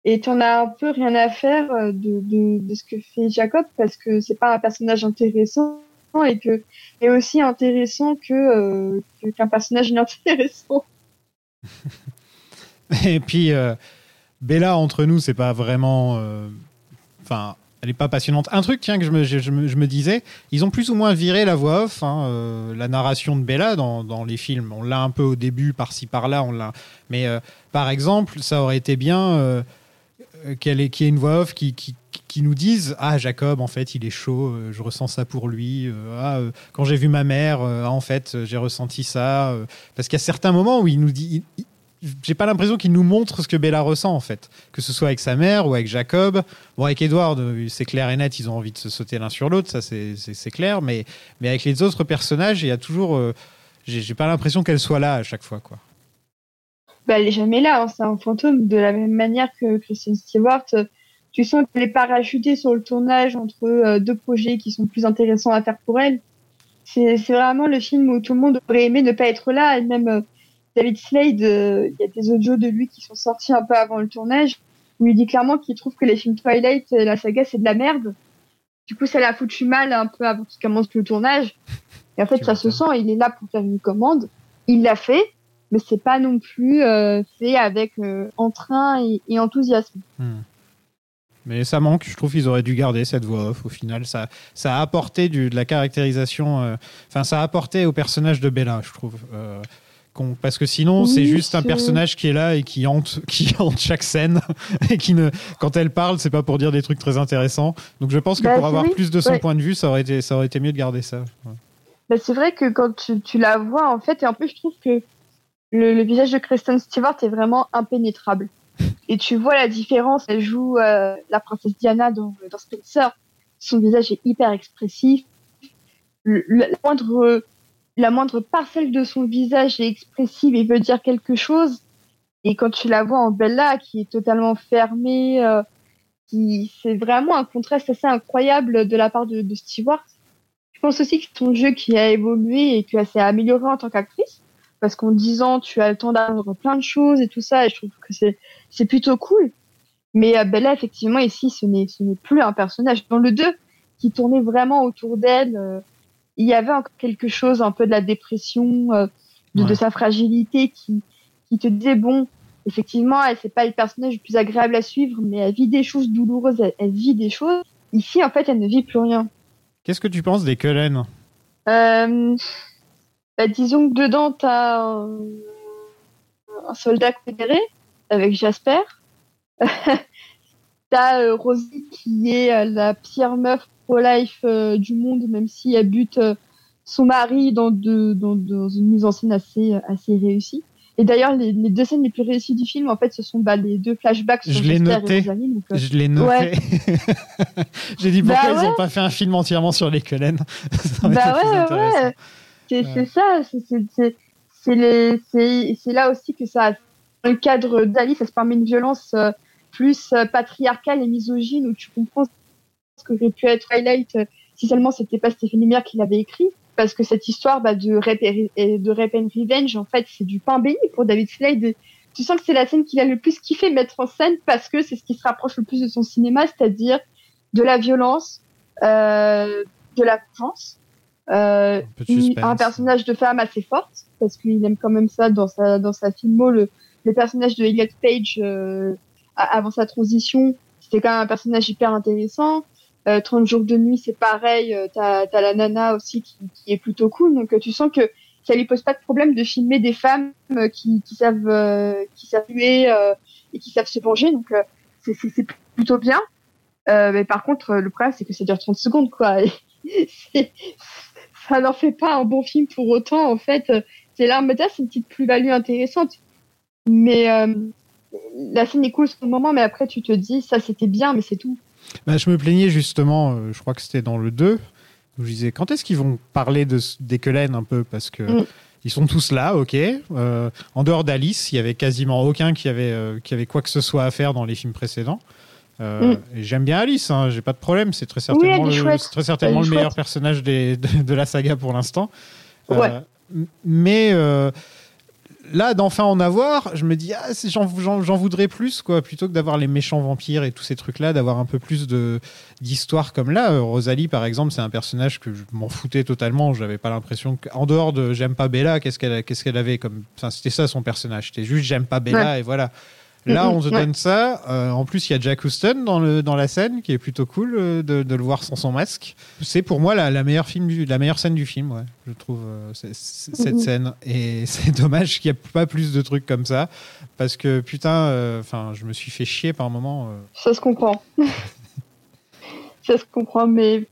Et t'en as un peu rien à faire euh, de, ce que fait Jacob parce que c'est pas un personnage intéressant et que est aussi intéressant que euh, qu'un personnage inintéressant. Et puis, euh, Bella, entre nous, c'est pas vraiment. Enfin, elle est pas passionnante. Un truc, tiens, que je me, disais, ils ont plus ou moins viré la voix off, hein, euh, la narration de Bella dans, les films. On l'a un peu au début, par-ci par-là, on l'a. Mais euh, par exemple, ça aurait été bien euh, qu'elle ait, qu'il y ait une voix off qui, nous dise Ah, Jacob, en fait, il est chaud, je ressens ça pour lui. ah, quand j'ai vu ma mère, ah, en fait, j'ai ressenti ça. parce a certains moments où il nous dit. J'ai pas l'impression qu'il nous montre ce que Bella ressent en fait, que ce soit avec sa mère ou avec Jacob. Bon, avec Edward, c'est clair et net, ils ont envie de se sauter l'un sur l'autre, ça c'est- clair, mais, mais avec les autres personnages, il y a toujours. euh, j'ai pas l'impression qu'elle soit là à chaque fois, quoi. Bah, elle est jamais là, hein, c'est un fantôme. De la même manière que Kristen Stewart, tu sens qu'elle est parachutée sur le tournage entre euh, deux projets qui sont plus intéressants à faire pour elle. C'est c'est vraiment le film où tout le monde aurait aimé ne pas être là. Et même euh, David Slade, euh, il y a des audios de lui qui sont sortis un peu avant le tournage, où il dit clairement qu'il trouve que les films Twilight, la saga, c'est de la merde. Du coup, ça l'a foutu mal un peu avant qu'il commence le tournage. Et en fait, Tu ça se sent, il est là pour faire une commande. Il l'a fait, mais c'est pas non plus euh, fait avec euh, entrain et, et enthousiasme. Hmm. Mais ça manque, je trouve qu'ils auraient dû garder cette voix off. Au final, ça, ça a apporté du, de la caractérisation. euh, Enfin, ça a apporté au personnage de Bella, je trouve. Parce que sinon, Oui, c'est juste un personnage qui est là et qui hante, qui hante chaque scène. et qui ne, quand elle parle, c'est pas pour dire des trucs très intéressants. Donc je pense que Bah, pour avoir oui, plus de son ouais. point de vue, ça aurait, été, ça aurait été mieux de garder ça. Ouais. Bah, c'est vrai que quand tu, tu la vois, en fait, et en plus, je trouve que le, le visage de Kristen Stewart est vraiment impénétrable. Et tu vois la différence. Elle joue euh, la princesse Diana dans, dans Spencer. Son visage est hyper expressif. Le- le- la, moindre, la moindre parcelle de son visage est expressive et veut dire quelque chose. Et quand tu la vois en Bella, qui est totalement fermée, euh, qui c'est vraiment un contraste assez incroyable de la part de, de Stewart. Je pense aussi que c'est ton jeu qui a évolué et que s'est amélioré en tant qu'actrice. Parce qu'en 10 ans, tu as le temps d'apprendre plein de choses et tout ça, et je trouve que c'est, c'est plutôt cool. Mais euh, Bella, effectivement, ici, ce n'est, ce n'est plus un personnage. Dans le 2, qui tournait vraiment autour d'elle, euh, il y avait encore quelque chose, un peu de la dépression, euh, de, Ouais. de sa fragilité, qui, qui te disait, bon, effectivement, elle, c'est pas le personnage le plus agréable à suivre, mais elle vit des choses douloureuses, elle, elle vit des choses. Ici, en fait, elle ne vit plus rien. Qu'est-ce que tu penses des Cullen? Euh, bah, disons que dedans, t'as un, un soldat confédéré avec Jasper. t'as euh, Rosie qui est euh, la pire meuf pro-life euh, du monde, même si elle bute euh, son mari dans, de, dans, dans une mise en scène assez, assez réussie. Et d'ailleurs, les, les deux scènes les plus réussies du film, en fait, ce sont bah, les deux flashbacks sur Je l'ai noté. et Rosalie. Donc, euh, Je l'ai noté. Ouais. J'ai dit Bah pourquoi ils ouais. n'ont pas fait un film entièrement sur les Cullen Bah ouais, ouais. C'est Ouais. ça. c'est- là aussi que ça, dans le cadre d'Ali, ça se permet une violence euh, plus euh, patriarcale et misogyne où tu comprends ce qu'aurait pu être Twilight euh, si seulement c'était pas Stéphanie Meyer qui l'avait écrit. Parce que cette histoire bah, de, rape et, de rape and revenge, en fait, c'est du pain béni pour David Slade. Tu sens que c'est la scène qu'il a le plus kiffé mettre en scène parce que c'est ce qui se rapproche le plus de son cinéma, c'est-à-dire de la violence, euh, de la vengeance, euh, Un personnage de femme assez forte parce qu'il aime quand même ça dans sa dans sa filmo le, le personnage de Elliot Page euh, avant sa transition c'était quand même un personnage hyper intéressant euh, 30 jours de nuit c'est pareil euh, t'as la nana aussi qui, qui est plutôt cool donc euh, tu sens que ça lui pose pas de problème de filmer des femmes euh, qui, qui savent euh, qui savent tuer et qui savent se venger donc c'est plutôt bien mais par contre le problème c'est que ça dure 30 secondes quoi et ça n'en fait pas un bon film pour autant. En fait, c'est mais c'est une petite plus-value intéressante. Mais la scène est cool sur le moment, mais après tu te dis, ça c'était bien, mais c'est tout. Bah, je me plaignais justement, euh, je crois que c'était dans le 2, où je disais quand est-ce qu'ils vont parler de, des Cullen un peu? Parce que Mm. ils sont tous là, ok. Euh, en dehors d'Alice, il y avait quasiment aucun qui avait, euh, qui avait quoi que ce soit à faire dans les films précédents. Et J'aime bien Alice, hein, j'ai pas de problème, c'est très certainement, le, très certainement le meilleur chouette. personnage des- de, de la saga pour l'instant. Ouais. mais là, d'enfin en avoir, je me dis, ah, j'en voudrais plus, quoi, plutôt que d'avoir les méchants vampires et tous ces trucs-là, d'avoir un peu plus d'histoire comme là. Euh, Rosalie, par exemple, c'est un personnage que je m'en foutais totalement. J'avais pas l'impression qu'en dehors de j'aime pas Bella, qu'est-ce qu'elle qu'est-ce qu'elle avait comme. Enfin, c'était ça son personnage. C'était juste j'aime pas Bella et voilà. Là, Mhm, on se ouais. donne ça. Euh, en plus, il y a Jack Houston dans, le, dans la scène, qui est plutôt cool euh, de, de le voir sans son masque. C'est pour moi la, la, meilleure film du- la meilleure scène du film, ouais, je trouve, euh, cette Mhm. scène. Et c'est dommage qu'il n'y ait pas plus de trucs comme ça. Parce que, putain, enfin, je me suis fait chier par moment. Ça se comprend. ça se comprend, mais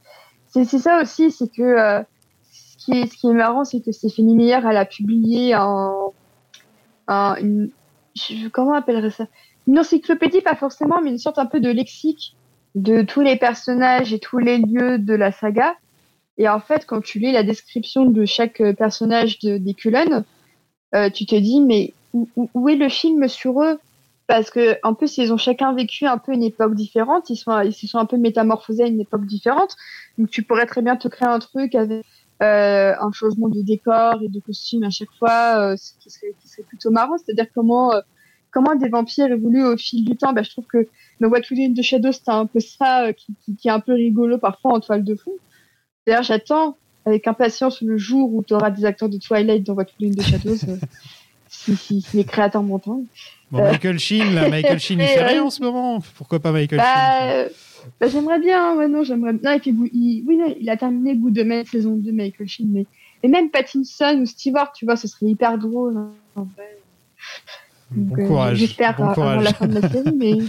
c'est ça aussi, c'est que ce, qui est, ce qui est marrant, c'est que Stéphanie Meyer, elle a publié un, un une, comment on appellerait ça? Une encyclopédie, pas forcément, mais une sorte un peu de lexique de tous les personnages et tous les lieux de la saga. Et en fait, quand tu lis la description de chaque euh, personnage de, des Cullen, euh, tu te dis, mais où est le film sur eux? Parce que en plus ils ont chacun vécu un peu une époque différente, ils sont ils se sont un peu métamorphosés à une époque différente. Donc tu pourrais très bien te créer un truc avec euh, un changement de décor et de costume à chaque fois, euh, ce qui serait qui serait plutôt marrant, c'est-à-dire comment euh, comment des vampires évoluent au fil du temps. Bah, je trouve que le What We Do in the Shadows c'est un peu ça euh, qui, qui, qui est un peu rigolo parfois en toile de fond. D'ailleurs j'attends avec impatience le jour où tu auras des acteurs de Twilight dans What We Do in the Shadows. si, si, si les créateurs m'entendent. Bon. Michael Sheen, là, Michael Sheen, il fait rien en ce moment. Pourquoi pas Michael Bah, Sheen bah, j'aimerais bien, ouais, non, j'aimerais bien. Fait il- oui, non, il a terminé Goût de Mai, saison 2, Michael Sheen, mais, et même Pattinson ou Stewart, tu vois, ce serait hyper drôle, hein, en. Bon Donc, euh, courage. J'espère bon euh, avant la fin de la série, mais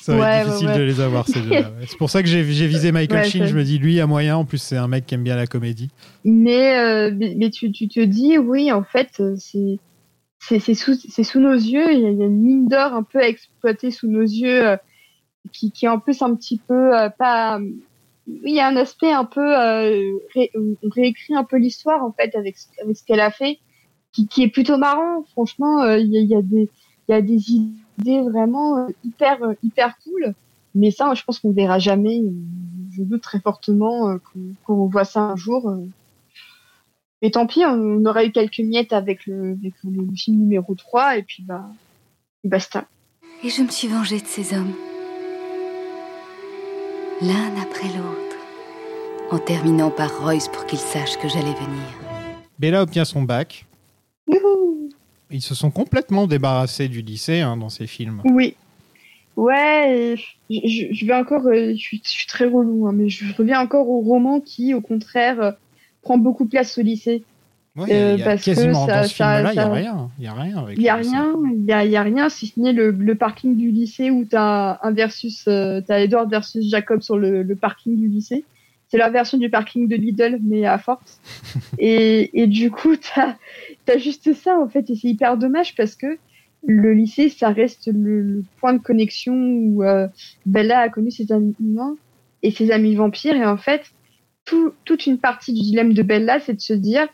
Ça va Ouais, être difficile ouais. de les avoir, ces deux-là. C'est pour ça que j'ai visé Michael Sheen. Je me dis, lui, a moyen. En plus, c'est un mec qui aime bien la comédie. Mais, euh, mais, tu, tu te dis, oui, en fait, c'est sous, sous nos yeux, il y, a, une mine d'or un peu à exploiter sous nos yeux, qui, qui est en plus un petit peu euh, pas. Il y a un aspect un peu. Euh, on réécrit un peu l'histoire, en fait, avec, ce- qu'elle a fait, qui, qui est plutôt marrant. Franchement, euh, il y, a, des- y a des idées vraiment hyper, hyper cool. Mais ça, je pense qu'on verra jamais. Je doute très fortement qu'on voit ça un jour. Et tant pis, on aura eu quelques miettes avec le, film numéro 3, et puis bah, basta. Et je me suis vengée de ces hommes. L'un après l'autre. En terminant par Royce pour qu'il sache que j'allais venir. Bella obtient son bac. Youhou Ils se sont complètement débarrassés du lycée hein, dans ces films. Oui. Ouais, et je, vais encore, euh, je suis, je suis très relou, hein, mais je reviens encore au roman qui, au contraire, euh, prend beaucoup de place au lycée. Ouais, il y a- Euh, y a parce que ça- ça- il n'y a rien. Il n'y a rien avec Il y a y a, il y a rien, si ce n'est le, le parking du lycée où t'as un versus, euh, t'as Edward versus Jacob sur le, le parking du lycée. C'est la version du parking de Lidl, mais à force. et, et du coup, t'as as juste ça, en fait, et c'est hyper dommage parce que le lycée, ça reste le, le point de connexion où euh, Bella a connu ses amis humains et ses amis vampires. Et en fait, tout, toute une partie du dilemme de Bella, c'est de se dire,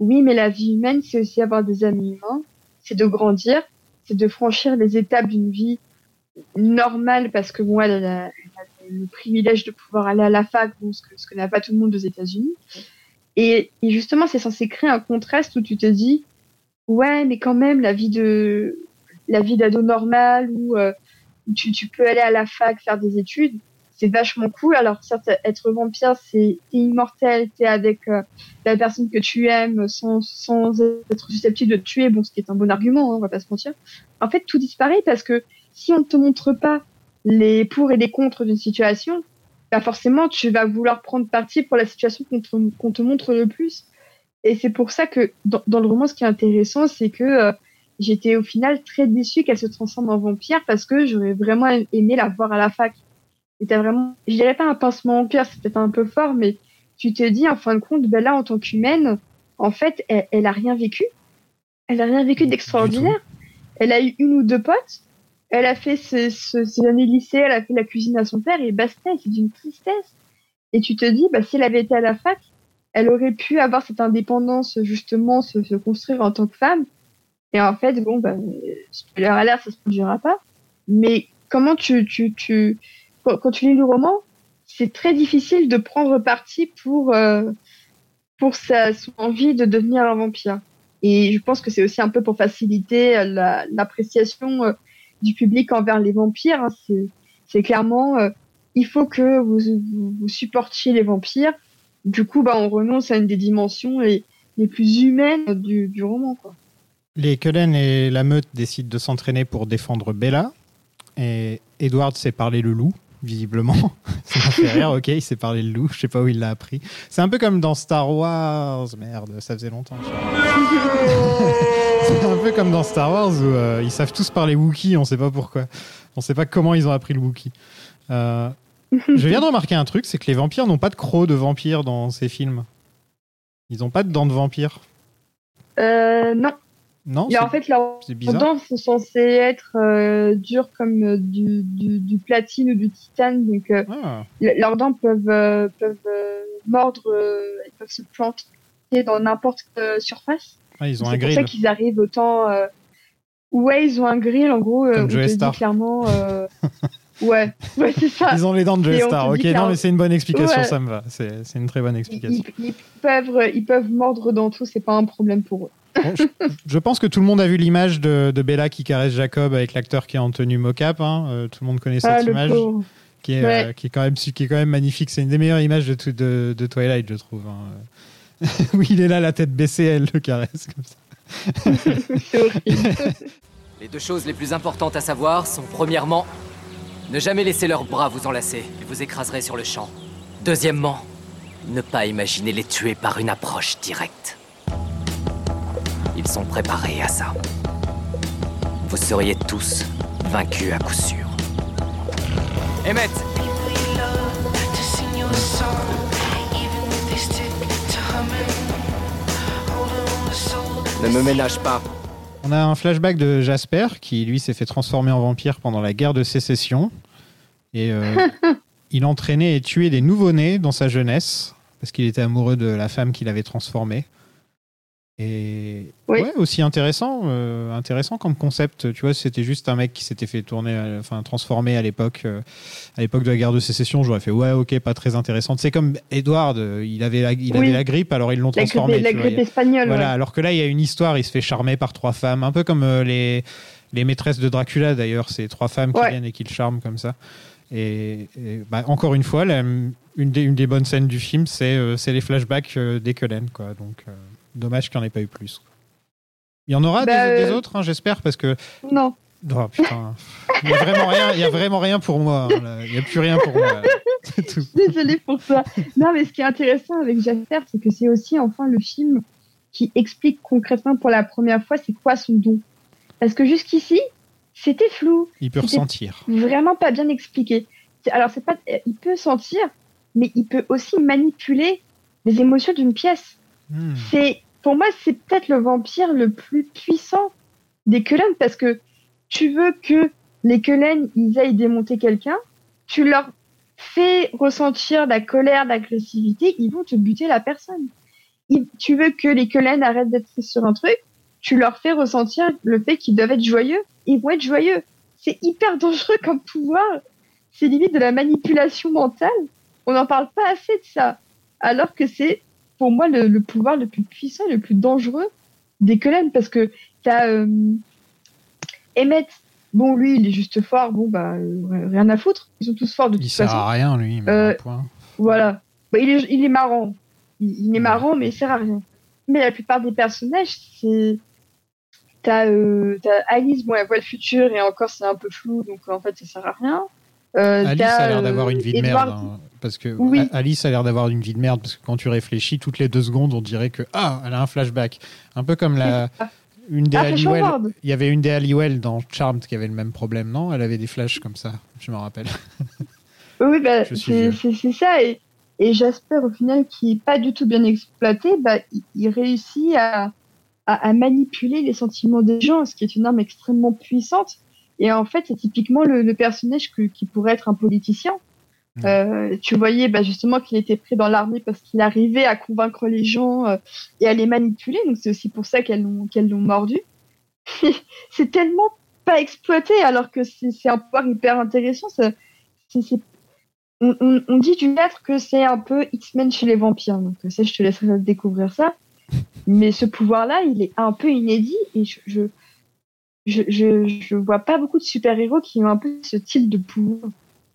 oui, mais la vie humaine, c'est aussi avoir des amis humains, c'est de grandir, c'est de franchir les étapes d'une vie normale parce que bon, elle a, elle a le privilège de pouvoir aller à la fac, bon, ce que, ce que n'a pas tout le monde aux États-Unis. Et, et justement, c'est censé créer un contraste où tu te dis, ouais, mais quand même, la vie de, la vie d'ado normale où euh, tu, tu peux aller à la fac faire des études, c'est vachement cool. Alors certes, être vampire, c'est t'es immortel, t'es avec euh, la personne que tu aimes sans, sans être susceptible de te tuer, bon, ce qui est un bon argument, hein, on va pas se mentir. En fait, tout disparaît parce que si on ne te montre pas les pour et les contre d'une situation, bah forcément, tu vas vouloir prendre parti pour la situation qu'on te, qu'on te montre le plus. Et c'est pour ça que dans, dans le roman, ce qui est intéressant, c'est que euh, j'étais au final très déçue qu'elle se transforme en vampire parce que j'aurais vraiment aimé la voir à la fac. Et t'as vraiment, je dirais pas un pincement au cœur, c'est peut-être un peu fort, mais tu te dis en fin de compte, ben là, en tant qu'humaine, en fait, elle, elle a rien vécu. Elle a rien vécu d'extraordinaire. Elle a eu une ou deux potes. Elle a fait ses, ses, ses années lycée, elle a fait la cuisine à son père et basta, c'est d'une tristesse. Et tu te dis, bah, si elle avait été à la fac, elle aurait pu avoir cette indépendance, justement, se, se construire en tant que femme. Et en fait, bon, bah, spoiler alert, ça se produira pas. Mais comment tu, tu, tu, quand, tu lis le roman, c'est très difficile de prendre parti pour, euh, pour sa, son envie de devenir un vampire. Et je pense que c'est aussi un peu pour faciliter l'appréciation euh, du public envers les vampires. Hein. C'est clairement, euh, il faut que vous, vous, supportiez les vampires. Du coup, bah, on renonce à une des dimensions les, les plus humaines du, du roman. Les Cullen et la meute décident de s'entraîner pour défendre Bella. Et Edward sait parler le loup, visiblement. Ça m'a fait rire, ok, il sait parler le loup, je sais pas où il l'a appris. C'est un peu comme dans Star Wars. Merde, ça faisait longtemps. C'est un peu comme dans Star Wars où euh, ils savent tous parler Wookiee, on sait pas pourquoi. On sait pas comment ils ont appris le Wookiee. Euh, je viens de remarquer un truc, c'est que les vampires n'ont pas de crocs de vampires dans ces films. Ils n'ont pas de dents de vampire. Euh, non. Non Et en fait, leurs dents sont censées être euh, dures comme euh, du, du, du platine ou du titane. Donc, euh, Ah, le- leurs dents peuvent, euh, peuvent mordre, elles peuvent se planter dans n'importe quelle surface. ah, ils ont C'est pour ça qu'ils arrivent autant. Ouais, ils ont un grill, en gros. Comme dit Star. clairement. ouais, ouais c'est ça. Ils ont les dents de on Star. Ok, non, mais c'est une bonne explication, Ouais. ça me va. C'est une très bonne Ils, explication. ils- ils peuvent, ils peuvent mordre dans tout, c'est pas un problème pour eux. Bon, je, je pense que tout le monde a vu l'image de, de Bella qui caresse Jacob avec l'acteur qui est en tenue mocap. Hein. Euh, tout le monde connaît cette Ah, le image pauvre. qui est, Ouais. euh, qui, est quand même, qui est quand même magnifique. C'est une des meilleures images de, tout- de, de Twilight, je trouve. hein. oui, il est là, la tête baissée, elle le caresse comme ça. Les deux choses les plus importantes à savoir sont premièrement, ne jamais laisser leurs bras vous enlacer, ils vous écraserez sur le champ. Deuxièmement, ne pas imaginer les tuer par une approche directe. Ils sont préparés à ça. Vous seriez tous vaincus à coup sûr. Emmett Ne me ménage pas. On a un flashback de Jasper qui, lui, s'est fait transformer en vampire pendant la guerre de sécession. Et euh, il entraînait et tuait des nouveau-nés dans sa jeunesse parce qu'il était amoureux de la femme qu'il avait transformée. Et Oui. ouais, aussi intéressant, euh, intéressant comme concept. Tu vois, c'était juste un mec qui s'était fait tourner, enfin transformer à l'époque, euh, à l'époque de la guerre de sécession. J'aurais fait ouais, ok, pas très intéressant. C'est comme Edward, euh, il avait la, il Oui. avait la grippe, alors ils l'ont La transformé. grippe, la grippe Il y a- espagnole. voilà, ouais. alors que là, il y a une histoire, il se fait charmer par trois femmes, un peu comme euh, les, les maîtresses de Dracula d'ailleurs, c'est trois femmes qui viennent et qui le charment comme ça. Et, et, bah, encore une fois, la- une, des, une des bonnes scènes du film, c'est c'est les flashbacks Cullen, quoi. Donc, dommage qu'il n'y en ait pas eu plus. Il y en aura Bah, des, des euh, autres, hein, j'espère, parce que. Non. Oh, putain. Il n'y a vraiment rien, il y a vraiment rien pour moi. hein. Il n'y a plus rien pour moi. tout. Désolée pour ça. Non, mais ce qui est intéressant avec Jasper, c'est que c'est aussi enfin le film qui explique concrètement pour la première fois c'est quoi son don. Parce que jusqu'ici, c'était flou, Il peut ressentir. vraiment pas bien expliqué. Alors, c'est pas, il peut sentir, mais il peut aussi manipuler les émotions d'une pièce. Hmm. C'est, pour moi, c'est peut-être le vampire le plus puissant des Cullen parce que tu veux que les Cullen, ils aillent démonter quelqu'un, tu leur fais ressentir de la colère, de l'agressivité, ils vont te buter la personne. Tu veux que les Cullen arrêtent d'être sur un truc, tu leur fais ressentir le fait qu'ils doivent être joyeux, ils vont être joyeux. C'est hyper dangereux comme pouvoir. C'est limite de la manipulation mentale. On n'en parle pas assez de ça. Alors que c'est, pour moi, le, le pouvoir le plus puissant, le plus dangereux des Cullen. Parce que t'as euh, Emmett, bon, lui, il est juste fort, bon, bah, euh, rien à foutre. Ils sont tous forts de Il toute sert façon. à rien, lui. mais Euh, point. Voilà. Bah, il, est, il est marrant. Il, il est marrant, mais il sert à rien. Mais la plupart des personnages, c'est. T'as euh, t'as Alice, bon, elle voit le futur et encore c'est un peu flou, donc en fait ça sert à rien. Alice a l'air d'avoir une vie de Edward- merde. hein, parce que Oui. Alice a l'air d'avoir une vie de merde parce que quand tu réfléchis, toutes les deux secondes, on dirait que ah, elle a un flashback. Un peu comme la une des Ah, Halliwell. Il y avait une des Halliwell dans Charmed qui avait le même problème, non? Elle avait des flashs comme ça, je me rappelle. Oui, bah, c'est ça. Et, et Jasper, au final, qui est pas du tout bien exploité, bah, il, il réussit à, à, à manipuler les sentiments des gens, ce qui est une arme extrêmement puissante. Et en fait, c'est typiquement le, le personnage que- qui pourrait être un politicien. Mm. Euh, tu voyais bah, justement qu'il était pris dans l'armée parce qu'il arrivait à convaincre les gens euh, et à les manipuler. Donc c'est aussi pour ça qu'elles l'ont l'ont mordu. c'est tellement pas exploité alors que c'est un pouvoir hyper intéressant. Ça- c'est- c'est- on, on- on dit du maître que c'est un peu X-Men chez les vampires. Donc ça, je te laisserai découvrir ça. Mais ce pouvoir-là, il est un peu inédit et je je, je, je, je vois pas beaucoup de super-héros qui ont un peu ce type de pouvoir.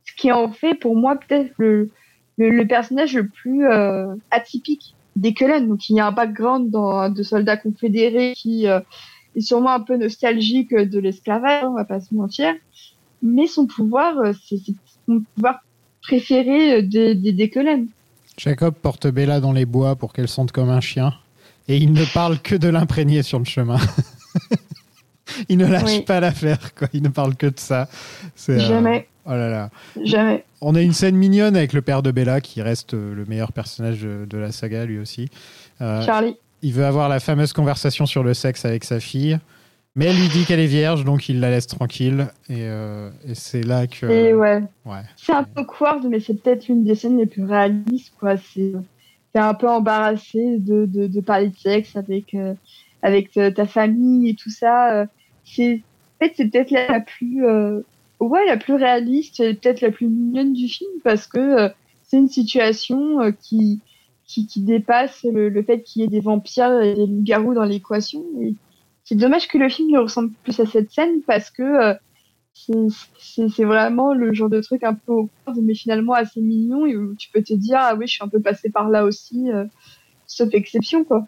Ce qui en fait pour moi peut-être le, le, le personnage le plus euh, atypique des Cullen. Donc il y a un background dans, de soldats confédérés qui, euh, est sûrement un peu nostalgique de l'esclavage, on va pas se mentir. Mais son pouvoir, euh, c'est son pouvoir préféré des, des, des. Jacob porte Bella dans les bois pour qu'elle sente comme un chien. Et il ne parle que de l'imprégner sur le chemin. il ne lâche Oui. pas l'affaire, quoi. Il ne parle que de ça. Euh, Jamais. Oh là là. Jamais. On a une scène mignonne avec le père de Bella qui reste euh, le meilleur personnage de, de la saga lui aussi. Euh, Charlie. il veut avoir la fameuse conversation sur le sexe avec sa fille, mais elle lui dit qu'elle est vierge, donc il la laisse tranquille. Et, euh, et c'est là que. Et ouais. Ouais. C'est un peu awkward, mais c'est peut-être l'une des scènes les plus réalistes, quoi. C'est, un peu embarrassé de, de, de parler de sexe avec, euh, avec ta famille et tout ça. C'est, en fait, c'est peut-être la, plus, ouais, la plus réaliste et peut-être la plus mignonne du film parce que euh, c'est une situation euh, qui, qui, dépasse le, fait qu'il y ait des vampires et des loups-garous dans l'équation. Et c'est dommage que le film ne ressemble plus à cette scène parce que euh, c'est- vraiment le genre de truc un peu awkward, mais finalement assez mignon et où tu peux te dire ah oui je suis un peu passé par là aussi sauf exception quoi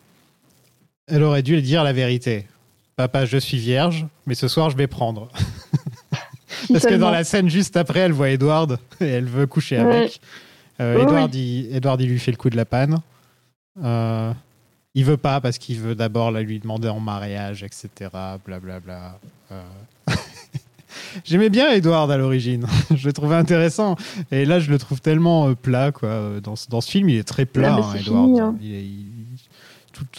Elle aurait dû dire la vérité. Papa, je suis vierge, mais ce soir je vais prendre. Parce que dans la scène juste après, elle voit Edward et elle veut coucher Ouais. avec. Euh, Edward, Il, Edward, il lui fait le coup de la panne. Euh, il veut pas parce qu'il veut d'abord la lui demander en mariage, etc. Blablabla. Euh, J'aimais bien Edward à l'origine. je le trouvais intéressant. Et là, je le trouve tellement euh, plat. Quoi. Dans, ce- dans ce film, il est très plat, Ah, mais hein, Edward. fini, hein. Il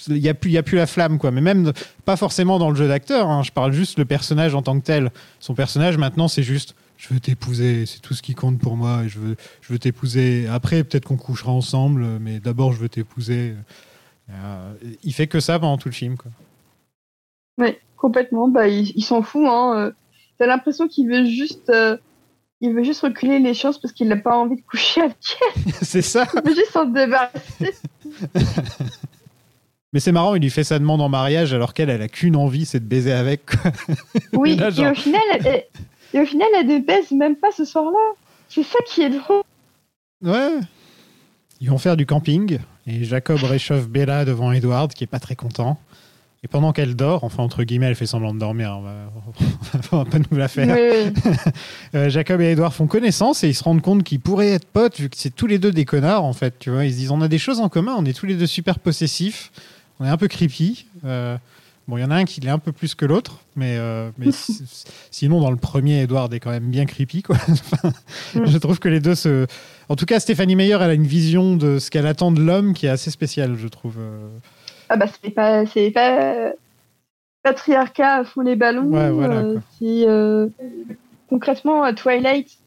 Il n'y a, plus- il y a plus la flamme, quoi. Mais même, pas forcément dans le jeu d'acteur. hein. Je parle juste le personnage en tant que tel. Son personnage, maintenant, c'est juste je veux t'épouser, c'est tout ce qui compte pour moi. Et je veux, je veux t'épouser. Après, peut-être qu'on couchera ensemble, mais d'abord, je veux t'épouser. Euh, il fait que ça pendant tout le film, quoi. ouais complètement bah il, il s'en fout hein euh. t'as l'impression qu'il veut juste euh, il veut juste reculer les choses parce qu'il n'a pas envie de coucher avec elle c'est ça. il veut juste s'en débarrasser Mais c'est marrant, il lui fait sa demande en mariage alors qu'elle, elle a qu'une envie, c'est de baiser avec. quoi. oui Là, et au final elle, et au final elle ne baise même pas ce soir-là c'est ça qui est drôle Ouais. Ils vont faire du camping et Jacob réchauffe Bella devant Edward qui est pas très content. Et pendant qu'elle dort, enfin entre guillemets, elle fait semblant de dormir, on va, on va pas nous la faire. Oui, oui. Euh, Jacob et Edward font connaissance et ils se rendent compte qu'ils pourraient être potes vu que c'est tous les deux des connards en fait. Tu vois, ils se disent on a des choses en commun, on est tous les deux super possessifs, on est un peu creepy. Euh, bon, il y en a un qui l'est un peu plus que l'autre, mais, euh, mais sinon dans le premier, Edward est quand même bien creepy quoi. Enfin, Je trouve que les deux se. En tout cas, Stéphanie Meyer, elle a une vision de ce qu'elle attend de l'homme qui est assez spéciale, je trouve. Euh, Ah bah c'est pas c'est pas patriarcat à fond les ballons. Ouais, voilà, concrètement Twilight,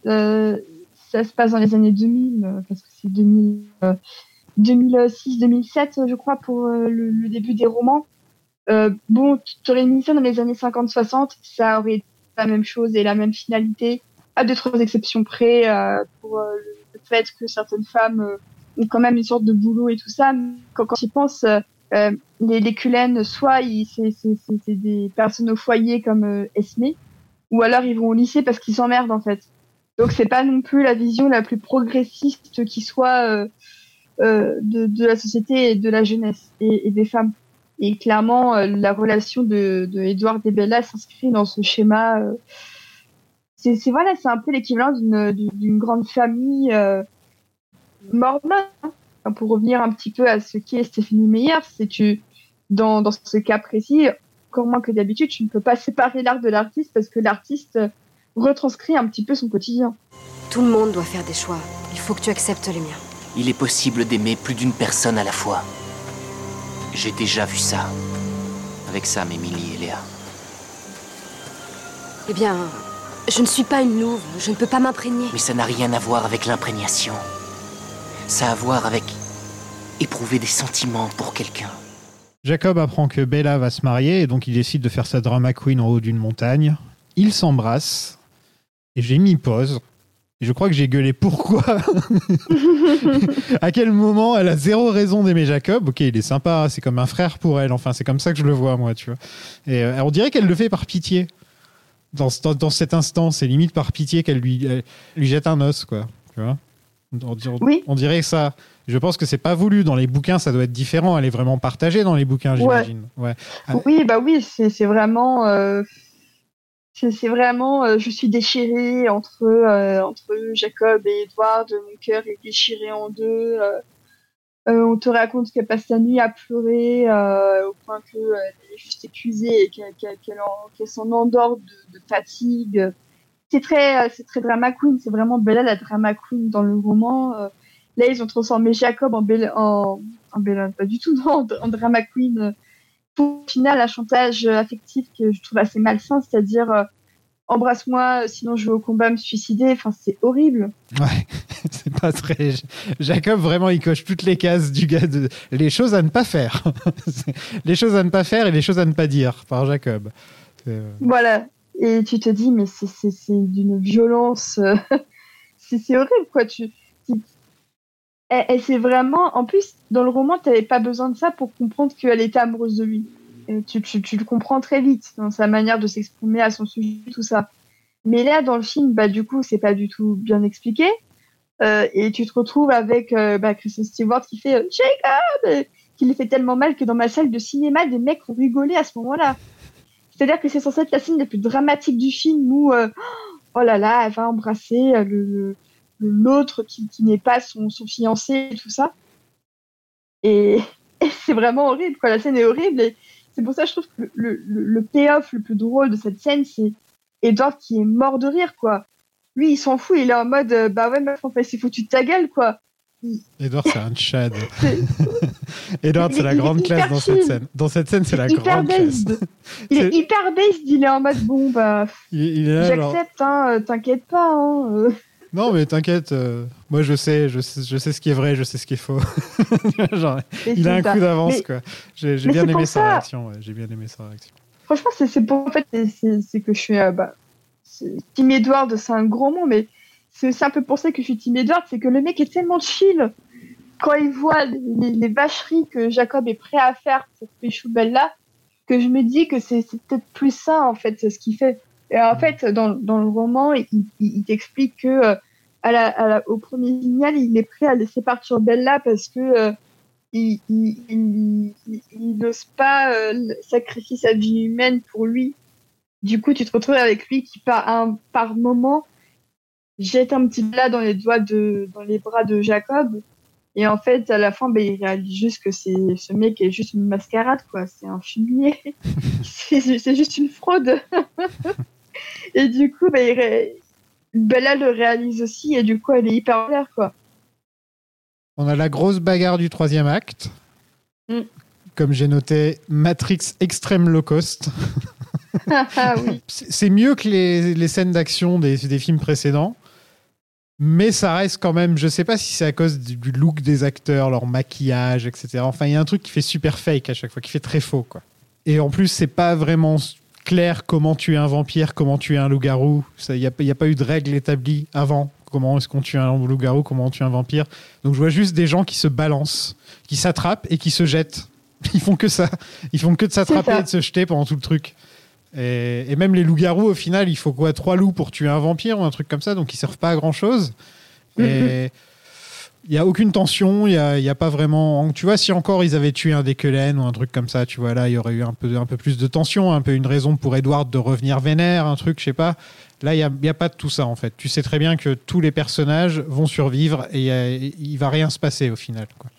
ça se passe dans les années 2000 euh, parce que c'est 2000, euh, 2006-2007 je crois pour euh, le, le début des romans. Euh, bon, tu aurais mis ça dans les années 50-60, ça aurait été la même chose et la même finalité, à deux trois exceptions près euh, pour euh, le fait que certaines femmes euh, ont quand même une sorte de boulot et tout ça. Quand, quand tu y penses, les, les culènes, soit c'est des personnes au foyer comme Esme, ou alors ils vont au lycée parce qu'ils s'emmerdent en fait. Donc c'est pas non plus la vision la plus progressiste qui soit de, de la société et de la jeunesse et, des femmes. Et clairement, euh, la relation de, de Edward et Bella s'inscrit dans ce schéma. euh, c'est voilà, c'est un peu l'équivalent d'une grande famille euh, mormone. hein. Pour revenir un petit peu à ce qu'est Stéphanie Meyer, c'est dans, dans ce cas précis, encore moins que d'habitude, tu ne peux pas séparer l'art de l'artiste parce que l'artiste euh, retranscrit un petit peu son quotidien. Tout le monde doit faire des choix. Il faut que tu acceptes les miens. Il est possible d'aimer plus d'une personne à la fois. J'ai déjà vu ça. Avec Sam, Emily et Léa. Eh bien, je ne suis pas une louve. Je ne peux pas m'imprégner. Mais ça n'a rien à voir avec l'imprégnation. Ça a à voir avec éprouver des sentiments pour quelqu'un. Jacob apprend que Bella va se marier et donc il décide de faire sa drama queen en haut d'une montagne. Ils s'embrassent et j'ai mis pause. Et je crois que j'ai gueulé pourquoi À quel moment elle a zéro raison d'aimer Jacob? Ok, il est sympa, c'est comme un frère pour elle. Enfin, c'est comme ça que je le vois, moi, tu vois. Et euh, on dirait qu'elle le fait par pitié. Dans, dans, dans cet instant, c'est limite par pitié qu'elle lui, elle lui jette un os, quoi. Tu vois On, dir- Oui. on dirait ça. Je pense que c'est pas voulu. Dans les bouquins, ça doit être différent. Elle est vraiment partagée dans les bouquins, j'imagine. Ouais. Oui, bah oui, c'est c'est vraiment. euh, c'est vraiment. euh, je suis déchirée entre, euh, entre Jacob et Edward. Mon cœur est déchiré en deux. euh, euh, on te raconte qu'elle passe la nuit à pleurer euh, au point qu'elle est juste épuisée et qu'elle en- qu'elle s'en endort de, de fatigue. C'est très, c'est très drama queen. C'est vraiment Bella la drama queen dans le roman. Là, ils ont transformé Jacob en Bella, en, en Bella, pas du tout, non, en, en drama queen. Euh, au final un chantage euh, affectif que je trouve assez malsain, c'est-à-dire euh, embrasse-moi, sinon je vais au combat me suicider. Enfin, c'est horrible. Ouais, c'est pas très. Jacob, vraiment, il coche toutes les cases du gars de. Les choses à ne pas faire. Les choses à ne pas faire et les choses à ne pas dire par Jacob. Euh, Voilà. Et tu te dis, mais c'est d'une violence. euh, c'est horrible, quoi. Tu- Elle, elle c'est vraiment. En plus, dans le roman, t'avais pas besoin de ça pour comprendre qu'elle était amoureuse de lui. Et tu, tu, tu le comprends très vite dans sa manière de s'exprimer à son sujet, tout ça. Mais là, dans le film, bah, du coup, c'est pas du tout bien expliqué. Euh, et tu te retrouves avec euh, bah, Kristen Stewart qui fait euh, Jacob et qui lui fait tellement mal que dans ma salle de cinéma, des mecs ont rigolé à ce moment-là. C'est-à-dire que c'est censé être la scène la plus dramatique du film où, euh, oh là là, elle va embrasser euh, le- l'autre qui, qui n'est pas son, son fiancé et tout ça. Et, et c'est vraiment horrible, quoi. La scène est horrible et c'est pour ça que je trouve que le, le, le payoff le plus drôle de cette scène, c'est Edward qui est mort de rire, quoi. Lui, il s'en fout, il est en mode, euh, bah ouais, meuf, en fait, c'est foutu de ta gueule, quoi. Edward, c'est un Tchad. Edward, c'est la grande classe dans cette scène. Dans cette scène, c'est la grande classe. Il est hyper based, il est en mode, bon, bah, j'accepte, hein, euh, t'inquiète pas, hein. Non, mais t'inquiète, euh, moi je sais, je sais, je sais ce qui est vrai, je sais ce qui est faux. Genre, il a un ça. coup d'avance, Mais- quoi. J'ai bien aimé sa ça. réaction, ouais, j'ai bien aimé sa réaction. Franchement, c'est pour en fait, c'est- que je suis euh, bah, Team Edward, c'est un gros mot, mais c'est aussi un peu pour ça que je suis Team Edward, c'est que le mec est tellement chill quand il voit les, les- vacheries que Jacob est prêt à faire pour Péchou Bella, que je me dis que c'est c'est peut-être plus ça en fait, c'est ce qu'il fait. Et en fait, dans, dans le roman, il, il, il t'explique que euh, à la, à la- au premier signal, il est prêt à laisser partir Bella parce que euh, il, il, il, n'ose pas euh, sacrifier sa vie humaine pour lui. Du coup, tu te retrouves avec lui qui, par, un, par moment, jette un petit plat dans les doigts de, dans les bras de Jacob. Et en fait, à la fin, ben, il réalise juste que c'est, ce mec est juste une mascarade, quoi. C'est un fumier. c'est, c'est juste une fraude. et du coup, ben, il ré- Bella le réalise aussi, et du coup, elle est hyper claire, quoi. On a la grosse bagarre du troisième acte. Mm. Comme j'ai noté, Matrix extrême low cost. ah oui. C'est mieux que les, les scènes d'action des, des films précédents. Mais ça reste quand même, je sais pas si c'est à cause du look des acteurs, leur maquillage, etc. Enfin, il y a un truc qui fait super fake à chaque fois, qui fait très faux, quoi. Et en plus, c'est pas vraiment clair comment tuer un vampire, comment tuer un loup-garou. Il n'y a, y a pas eu de règle établie avant. Comment est-ce qu'on tue un loup-garou, comment on tue un vampire. Donc je vois juste des gens qui se balancent, qui s'attrapent et qui se jettent. Ils font que ça. Ils font que de s'attraper et de se jeter pendant tout le truc. Et, et même les loups-garous, au final, il faut quoi Trois loups pour tuer un vampire ou un truc comme ça, donc ils servent pas à grand chose. Et il y a aucune tension, il y a, y a pas vraiment. Tu vois, si encore ils avaient tué un Dekelen ou un truc comme ça, tu vois, là, il y aurait eu un peu, un peu plus de tension, un peu une raison pour Edward de revenir vénère, un truc, je sais pas. Là, il n'y a, y a pas de tout ça, en fait. Tu sais très bien que tous les personnages vont survivre et il va rien se passer au final. Quoi.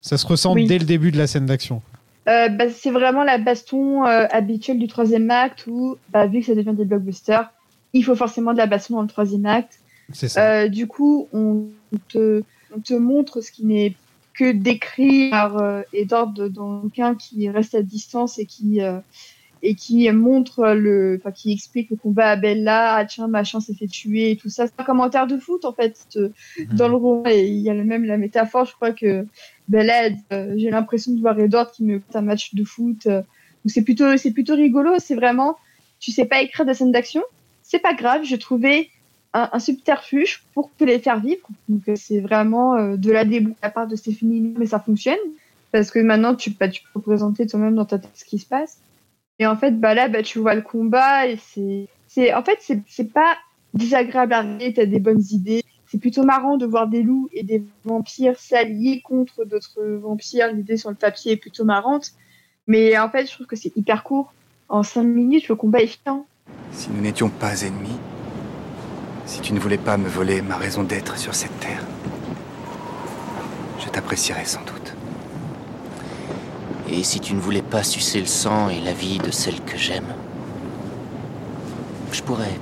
Ça se ressent Oui. dès le début de la scène d'action. Euh, bah, c'est vraiment la baston euh, habituelle du troisième acte où, bah, vu que ça devient des blockbusters, il faut forcément de la baston dans le troisième acte. C'est ça. Euh, du coup, on te, on te montre ce qui n'est que décrit par euh, Edward bouquin qui reste à distance et qui euh, et qui montre le, enfin qui explique le combat à Bella, ah tiens machin s'est fait tuer et tout ça. C'est un commentaire de foot en fait euh, dans le roman et il y a même la métaphore. Je crois que Bella, euh, j'ai l'impression de voir Edward qui me compte un match de foot. euh, c'est plutôt c'est plutôt rigolo. C'est vraiment, tu sais pas écrire de scènes d'action, c'est pas grave. J'ai trouvé un, subterfuge pour te les faire vivre. Donc euh, c'est vraiment euh, de la débouche à part de Stéphanie, mais ça fonctionne parce que maintenant tu, bah, tu peux représenter toi-même dans ta tête ce qui se passe. Et en fait, bah là, bah, tu vois le combat et c'est, c'est, en fait, c'est, pas désagréable à regarder. T'as des bonnes idées. c'est plutôt marrant de voir des loups et des vampires s'allier contre d'autres vampires. L'idée sur le papier est plutôt marrante. Mais en fait, je trouve que c'est hyper court. En 5 minutes, le combat est fin. Si nous n'étions pas ennemis, si tu ne voulais pas me voler ma raison d'être sur cette terre, je t'apprécierais sans doute. Et si tu ne voulais pas sucer le sang et la vie de celle que j'aime Je pourrais.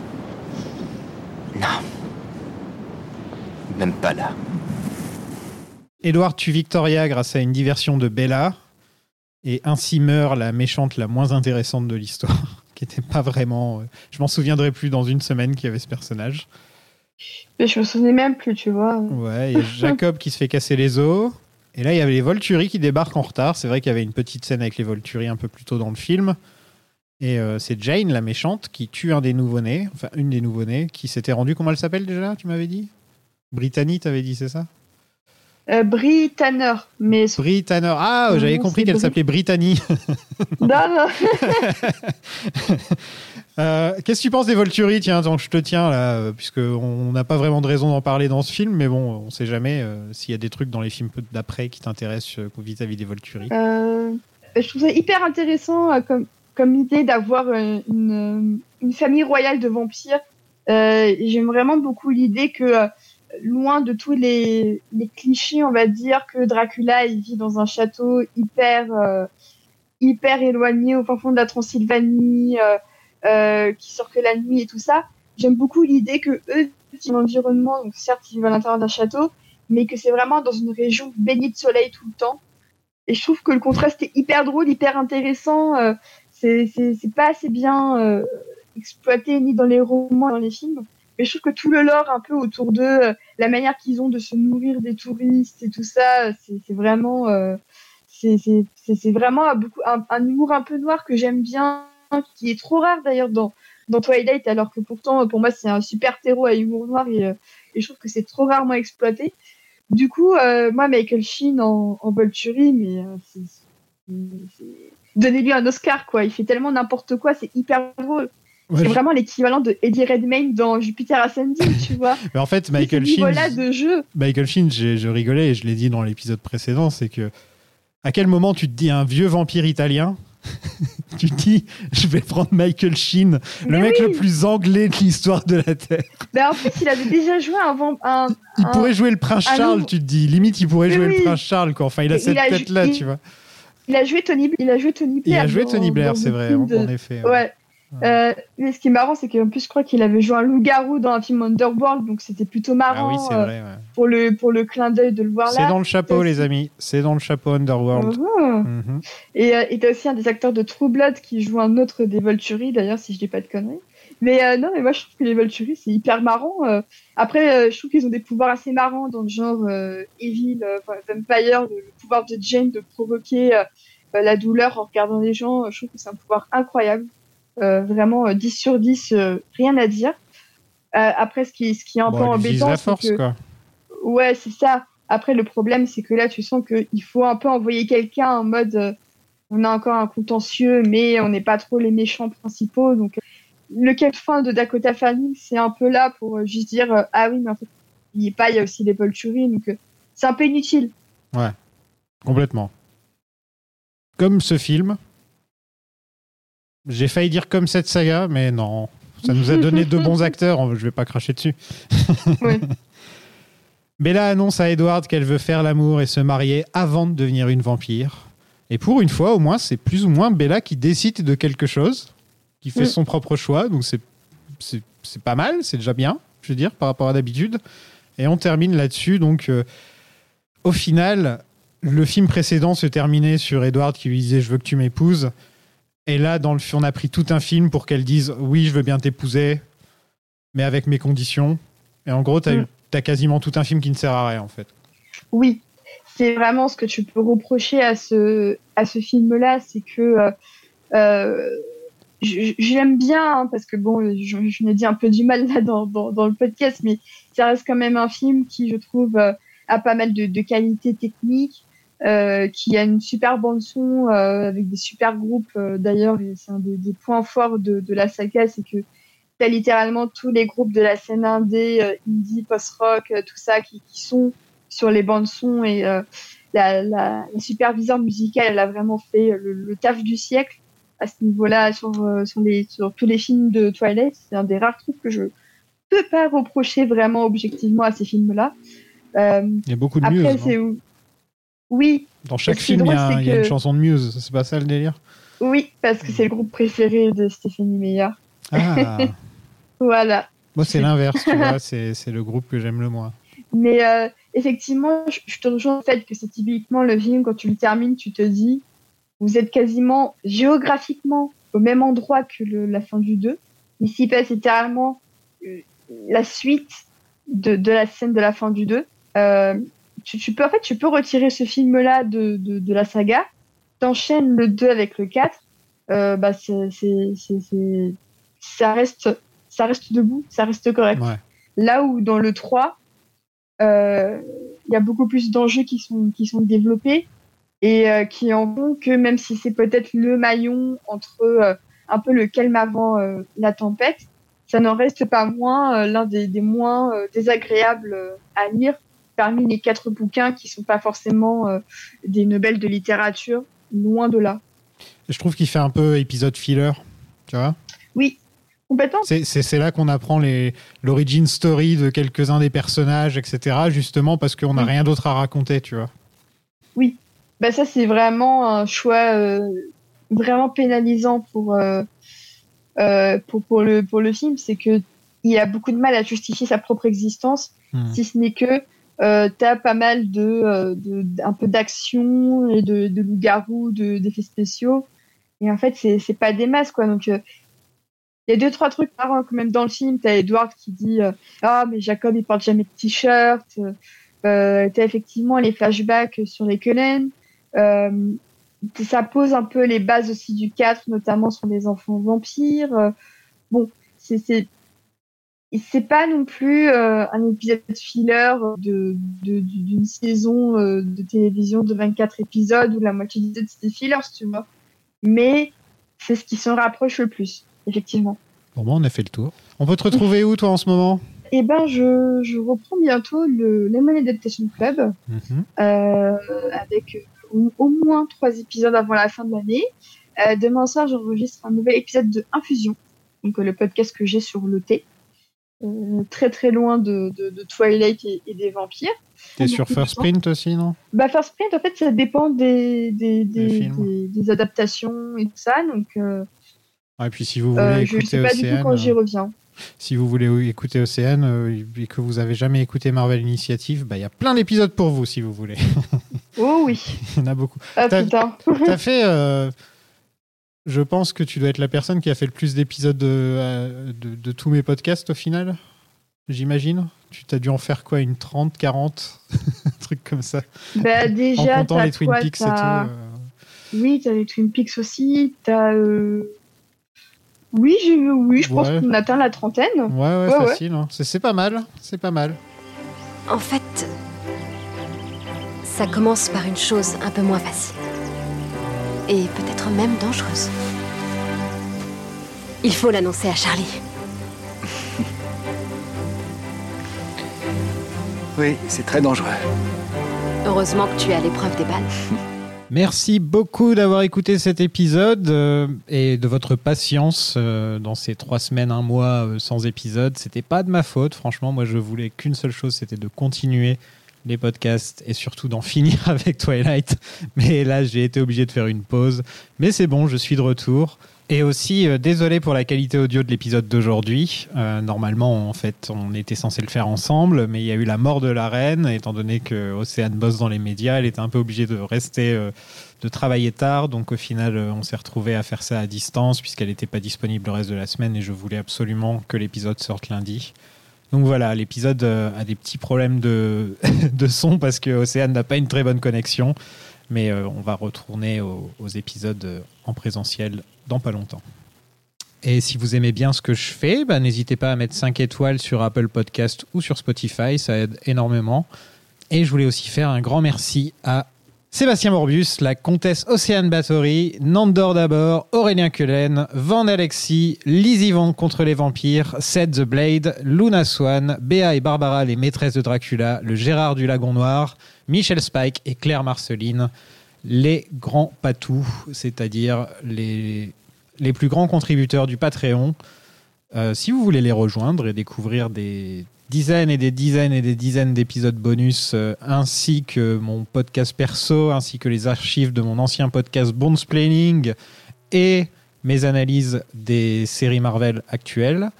Non. Même pas là. Edward tue Victoria grâce à une diversion de Bella, et ainsi meurt la méchante la moins intéressante de l'histoire, qui était pas vraiment. euh, Je m'en souviendrai plus dans une semaine qu'il y avait ce personnage. Mais je me souvenais même plus, tu vois. Ouais, il y a Jacob qui se fait casser les os. Et là, il y avait les Volturi qui débarquent en retard. C'est vrai qu'il y avait une petite scène avec les Volturi un peu plus tôt dans le film. Et euh, c'est Jane, la méchante, qui tue un des nouveau-nés, enfin une des nouveau-nés, qui s'était rendue. Comment elle s'appelle déjà Tu m'avais dit? Brittany, t'avais dit, c'est ça? Euh, Brie Tanner, mais. Brie Tanner. Ah, j'avais compris qu'elle s'appelait Brittany. Non, non. Euh, Qu'est-ce que tu penses des Volturi? Tiens, tant que je te tiens là, euh, puisque on n'a pas vraiment de raison d'en parler dans ce film, mais bon, on sait jamais euh, s'il y a des trucs dans les films d'après qui t'intéressent euh, vis-à-vis des Volturi. Je trouve ça hyper intéressant comme, comme idée d'avoir une, une famille royale de vampires. J'aime vraiment beaucoup l'idée que, loin de tous les, les clichés, on va dire que Dracula il vit dans un château hyper, euh, hyper éloigné au fin fond de la Transylvanie, euh, euh, qui sort que la nuit et tout ça. J'aime beaucoup l'idée que eux, vivent dans l'environnement, donc certes ils vivent à l'intérieur d'un château, mais que c'est vraiment dans une région baignée de soleil tout le temps. Et je trouve que le contraste est hyper drôle, hyper intéressant. euh, c'est pas assez bien euh, exploité ni dans les romans, ni dans les films. Mais je trouve que tout le lore un peu autour d'eux, euh, la manière qu'ils ont de se nourrir des touristes et tout ça, euh, c'est vraiment, euh, c'est vraiment un, beaucoup, un, humour un peu noir que j'aime bien, qui est trop rare d'ailleurs dans Twilight, alors que pourtant pour moi c'est un super terreau à humour noir et, je trouve que c'est trop rarement exploité. Du coup, moi Michael Sheen en, en mais donnez-lui un Oscar quoi. Il fait tellement n'importe quoi, c'est hyper drôle. Ouais, c'est je- vraiment l'équivalent de Eddie Redmayne dans Jupiter Ascending, tu vois. Mais en fait, Michael Sheen, niveau-là de jeu. Michael Sheen, je rigolais et je l'ai dit dans l'épisode précédent, c'est que à quel moment tu te dis un vieux vampire italien Tu te dis, je vais prendre Michael Sheen, le Mais mec oui. le plus anglais de l'histoire de la Terre. Ben, en plus, il avait déjà joué un, un, Il un- pourrait jouer le prince Charles, tu te dis. Limite, il pourrait Mais jouer le prince Charles, quoi. Enfin, il a Et cette il tête-là, tu vois. Il a joué Tony, il a joué Tony Il Blair. a joué Tony Blair, c'est vrai, en, de- en effet. ouais. Ouais. Euh, mais ce qui est marrant, c'est qu'en plus, je crois qu'il avait joué un loup-garou dans un film Underworld, donc c'était plutôt Ah marrant oui, c'est euh, vrai. ouais. pour, le, pour le clin d'œil de le voir C'est là. dans le chapeau, les amis. C'est dans le chapeau Underworld. Mhm. Et euh, et t'as aussi un des acteurs de True Blood qui joue un autre des Volturi, d'ailleurs, si je dis pas de conneries. Mais euh, non, mais moi je trouve que les Volturi c'est hyper marrant. euh. Après, euh, je trouve qu'ils ont des pouvoirs assez marrants dans le genre euh, Evil, euh, Vampire, le, le pouvoir de Jane de provoquer euh, euh, la douleur en regardant les gens. euh, Je trouve que c'est un pouvoir incroyable. Euh, vraiment euh, 10 sur 10, euh, rien à dire. Euh, après, ce qui, ce qui est un Bon, peu embêtant, la c'est force, que... quoi. Ouais, c'est ça. Après, le problème, c'est que là, tu sens qu'il faut un peu envoyer quelqu'un en mode euh, on a encore un contentieux, mais on n'est pas trop les méchants principaux. Donc, euh, le de fin de Dakota Fanning, c'est un peu là pour euh, juste dire euh, ah oui, mais en fait, il n'y a pas, il y a aussi les Volturi. Donc, euh, c'est un peu inutile. Ouais, complètement. Comme ce film. J'ai failli dire comme cette saga, mais non. Ça nous a donné de bons acteurs, je vais pas cracher dessus. Oui. Bella annonce à Edward qu'elle veut faire l'amour et se marier avant de devenir une vampire. Et pour une fois, au moins, c'est plus ou moins Bella qui décide de quelque chose, qui fait son propre choix. Donc c'est c'est c'est pas mal, c'est déjà bien, je veux dire, par rapport à d'habitude. Et on termine là-dessus. Donc, euh, au final, le film précédent se terminait sur Edward qui lui disait Je veux que tu m'épouses. Et là, dans le, on a pris tout un film pour qu'elle dise Oui, je veux bien t'épouser, mais avec mes conditions. Et en gros, tu as, Mm. quasiment tout un film qui ne sert à rien, en fait. Oui, c'est vraiment ce que tu peux reprocher à ce, à ce film-là, c'est que euh, euh, l'aime bien, hein, parce que bon, je, je m'ai dit un peu du mal là dans, dans, dans le podcast, mais ça reste quand même un film qui, je trouve, euh, a pas mal de, de qualité technique, euh, qui a une super bande son euh, avec des super groupes euh, d'ailleurs, c'est un des, des points forts de, de la saga, c'est que t'as littéralement tous les groupes de la scène indé, euh, indie, post-rock, euh, tout ça qui, qui sont sur les bandes son et euh, la, la, la superviseure musicale, elle a vraiment fait le, le taf du siècle à ce niveau-là sur, sur, les, sur tous les films de Twilight. C'est un des rares trucs que je peux pas reprocher vraiment objectivement à ces films-là. Euh, Il y a beaucoup de après, Muse. Oui. Dans chaque film, il y, a il y une chanson de Muse. C'est pas ça le délire? Oui, parce que c'est le groupe préféré de Stéphanie Meyer. Ah, Voilà. moi c'est l'inverse, tu vois. C'est le groupe que j'aime le moins. Mais euh, effectivement, je, je te rejoins le fait que c'est typiquement le film, quand tu le termines, tu te dis, vous êtes quasiment géographiquement au même endroit que le- la fin du 2. Ici passe littéralement euh, la suite de, de la scène de la fin du 2. Euh, tu, tu peux, en fait, tu peux retirer ce film-là de, de, de la saga, t'enchaînes le 2 avec le 4, euh, bah c'est, ça reste, ça reste debout, ça reste correct. Ouais. Là où dans le 3, euh, il y a beaucoup plus d'enjeux qui sont, qui sont développés et euh, qui en font que même si c'est peut-être le maillon entre un peu le calme avant la tempête, ça n'en reste pas moins l'un des, des moins désagréables à lire parmi les quatre bouquins qui sont pas forcément euh, des Nobel de littérature, loin de là. Je trouve qu'il fait un peu épisode filler, tu vois. Oui, complètement. C'est- là qu'on apprend l'origin story de quelques-uns des personnages, etc. Justement parce qu'on n'a rien d'autre à raconter, tu vois. Oui, bah ça c'est vraiment un choix euh, vraiment pénalisant pour, euh, euh, pour pour le pour le film, c'est que il a beaucoup de mal à justifier sa propre existence, Hmm. si ce n'est que euh, t'as pas mal euh, de un peu d'action et de, de d'effets spéciaux, et en fait c'est pas des masses quoi, donc euh, il y a deux trois trucs marrants quand même dans le film. T'as Edward qui dit euh, ah mais Jacob il porte jamais de t-shirt. T'as effectivement les flashbacks sur les Cullen. Ça pose un peu les bases aussi du 4, notamment sur les enfants vampires. Bon, c'est c'est c'est pas non plus euh, un épisode filler de de- d'une saison euh, de télévision de 24 épisodes où la moitié des épisodes c'était fillers, tu vois. Mais c'est ce qui s'en rapproche le plus, effectivement. Bon, moi, on a fait le tour. On peut te retrouver où, toi, en ce moment? Eh ben, je, je reprends bientôt le Lemon Adaptation Club Mhm. euh, avec euh, au, au moins trois épisodes avant la fin de l'année. Euh, demain soir, j'enregistre un nouvel épisode de Infusion, donc euh, le podcast que j'ai sur le thé, Euh, très très loin de, de, de Twilight et, et des vampires. T'es sur First. Print aussi, non? Bah, First Print, en fait, ça dépend des, des, des, films. des, des adaptations et tout ça, donc euh, Ah, Et puis, si vous voulez euh, je écouter sais pas du tout quand j'y euh, reviens. si vous voulez écouter Océane euh, et que vous avez jamais écouté Marvel Initiative, bah, il y a plein d'épisodes pour vous, si vous voulez. Oh oui, Il y en a beaucoup. ah T'as- putain. T'as fait. Je pense que tu dois être la personne qui a fait le plus d'épisodes de, euh, de, de tous mes podcasts au final. J'imagine. Tu t'as dû en faire quoi Une 30, 40 Un truc comme ça. Bah, en déjà, comptant t'as les Twin quoi, Peaks et tout. t'as- euh. Oui, t'as les Twin Peaks aussi. T'as. euh, Oui, j'ai oui, je pense qu'on atteint la trentaine. Ouais, ouais, Ouais, ouais. facile. hein. C'est c'est pas mal. C'est pas mal. En fait, ça commence par une chose un peu moins facile. Et peut-être même dangereuse. Il faut l'annoncer à Charlie. Oui, c'est très dangereux. Heureusement que tu es à l'épreuve des balles. Merci beaucoup d'avoir écouté cet épisode euh, et de votre patience euh, dans ces trois semaines, un mois euh, sans épisode. C'était pas de ma faute, franchement. Moi, je voulais qu'une seule chose, c'était de continuer les podcasts et surtout d'en finir avec Twilight. Mais là, j'ai été obligé de faire une pause. Mais c'est bon, je suis de retour. Et aussi, euh, désolé pour la qualité audio de l'épisode d'aujourd'hui. Euh, normalement, en fait, on était censé le faire ensemble, mais il y a eu la mort de la reine. Étant donné que Océane bosse dans les médias, elle était un peu obligée de rester, euh, de travailler tard. Donc, au final, on s'est retrouvé à faire ça à distance, puisqu'elle n'était pas disponible le reste de la semaine. Et je voulais absolument que l'épisode sorte lundi. Donc voilà, l'épisode euh, a des petits problèmes de, de son parce que Océane n'a pas une très bonne connexion. Mais euh, on va retourner aux, épisodes euh, en présentiel dans pas longtemps. Et si vous aimez bien ce que je fais, bah, n'hésitez pas à mettre 5 étoiles sur Apple Podcast ou sur Spotify, ça aide énormément. Et je voulais aussi faire un grand merci à Sébastien Morbius, la comtesse Océane Bathory, Nandor d'abord, Aurélien Cullen, Van Alexis, Lizzie Van contre les vampires, Seth the Blade, Luna Swan, Béa et Barbara les maîtresses de Dracula, le Gérard du Lagon Noir, Michel Spike et Claire Marceline, les grands patous, c'est-à-dire les, les plus grands contributeurs du Patreon. Euh, si vous voulez les rejoindre et découvrir des dizaines et des dizaines et des dizaines d'épisodes bonus, euh, ainsi que mon podcast perso, ainsi que les archives de mon ancien podcast Bonesplaining et mes analyses des séries Marvel actuelles.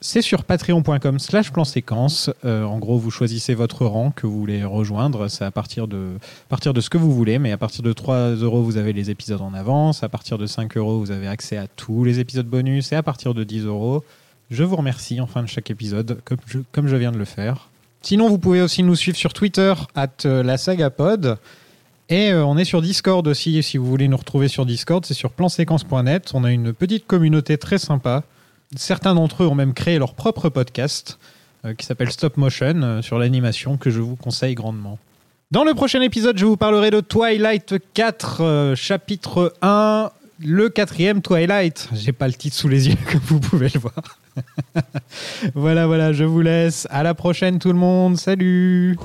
C'est sur patreon.com slash plan séquence. Euh, en gros, vous choisissez votre rang que vous voulez rejoindre. C'est à partir de, à partir de ce que vous voulez, mais à partir de 3 euros, vous avez les épisodes en avance. À partir de 5 euros, vous avez accès à tous les épisodes bonus. Et à partir de 10 euros, je vous remercie en fin de chaque épisode, comme je, viens de le faire. Sinon, vous pouvez aussi nous suivre sur Twitter, at euh, la. Et euh, on est sur Discord aussi, si vous voulez nous retrouver sur Discord, c'est sur planséquence.net. On a une petite communauté très sympa. Certains d'entre eux ont même créé leur propre podcast euh, qui s'appelle Stop Motion sur l'animation que je vous conseille grandement. Dans le prochain épisode, je vous parlerai de Twilight 4, euh, chapitre 1, le quatrième Twilight. J'ai pas le titre sous les yeux, comme vous pouvez le voir. voilà, voilà, je vous laisse. À la prochaine, tout le monde. Salut.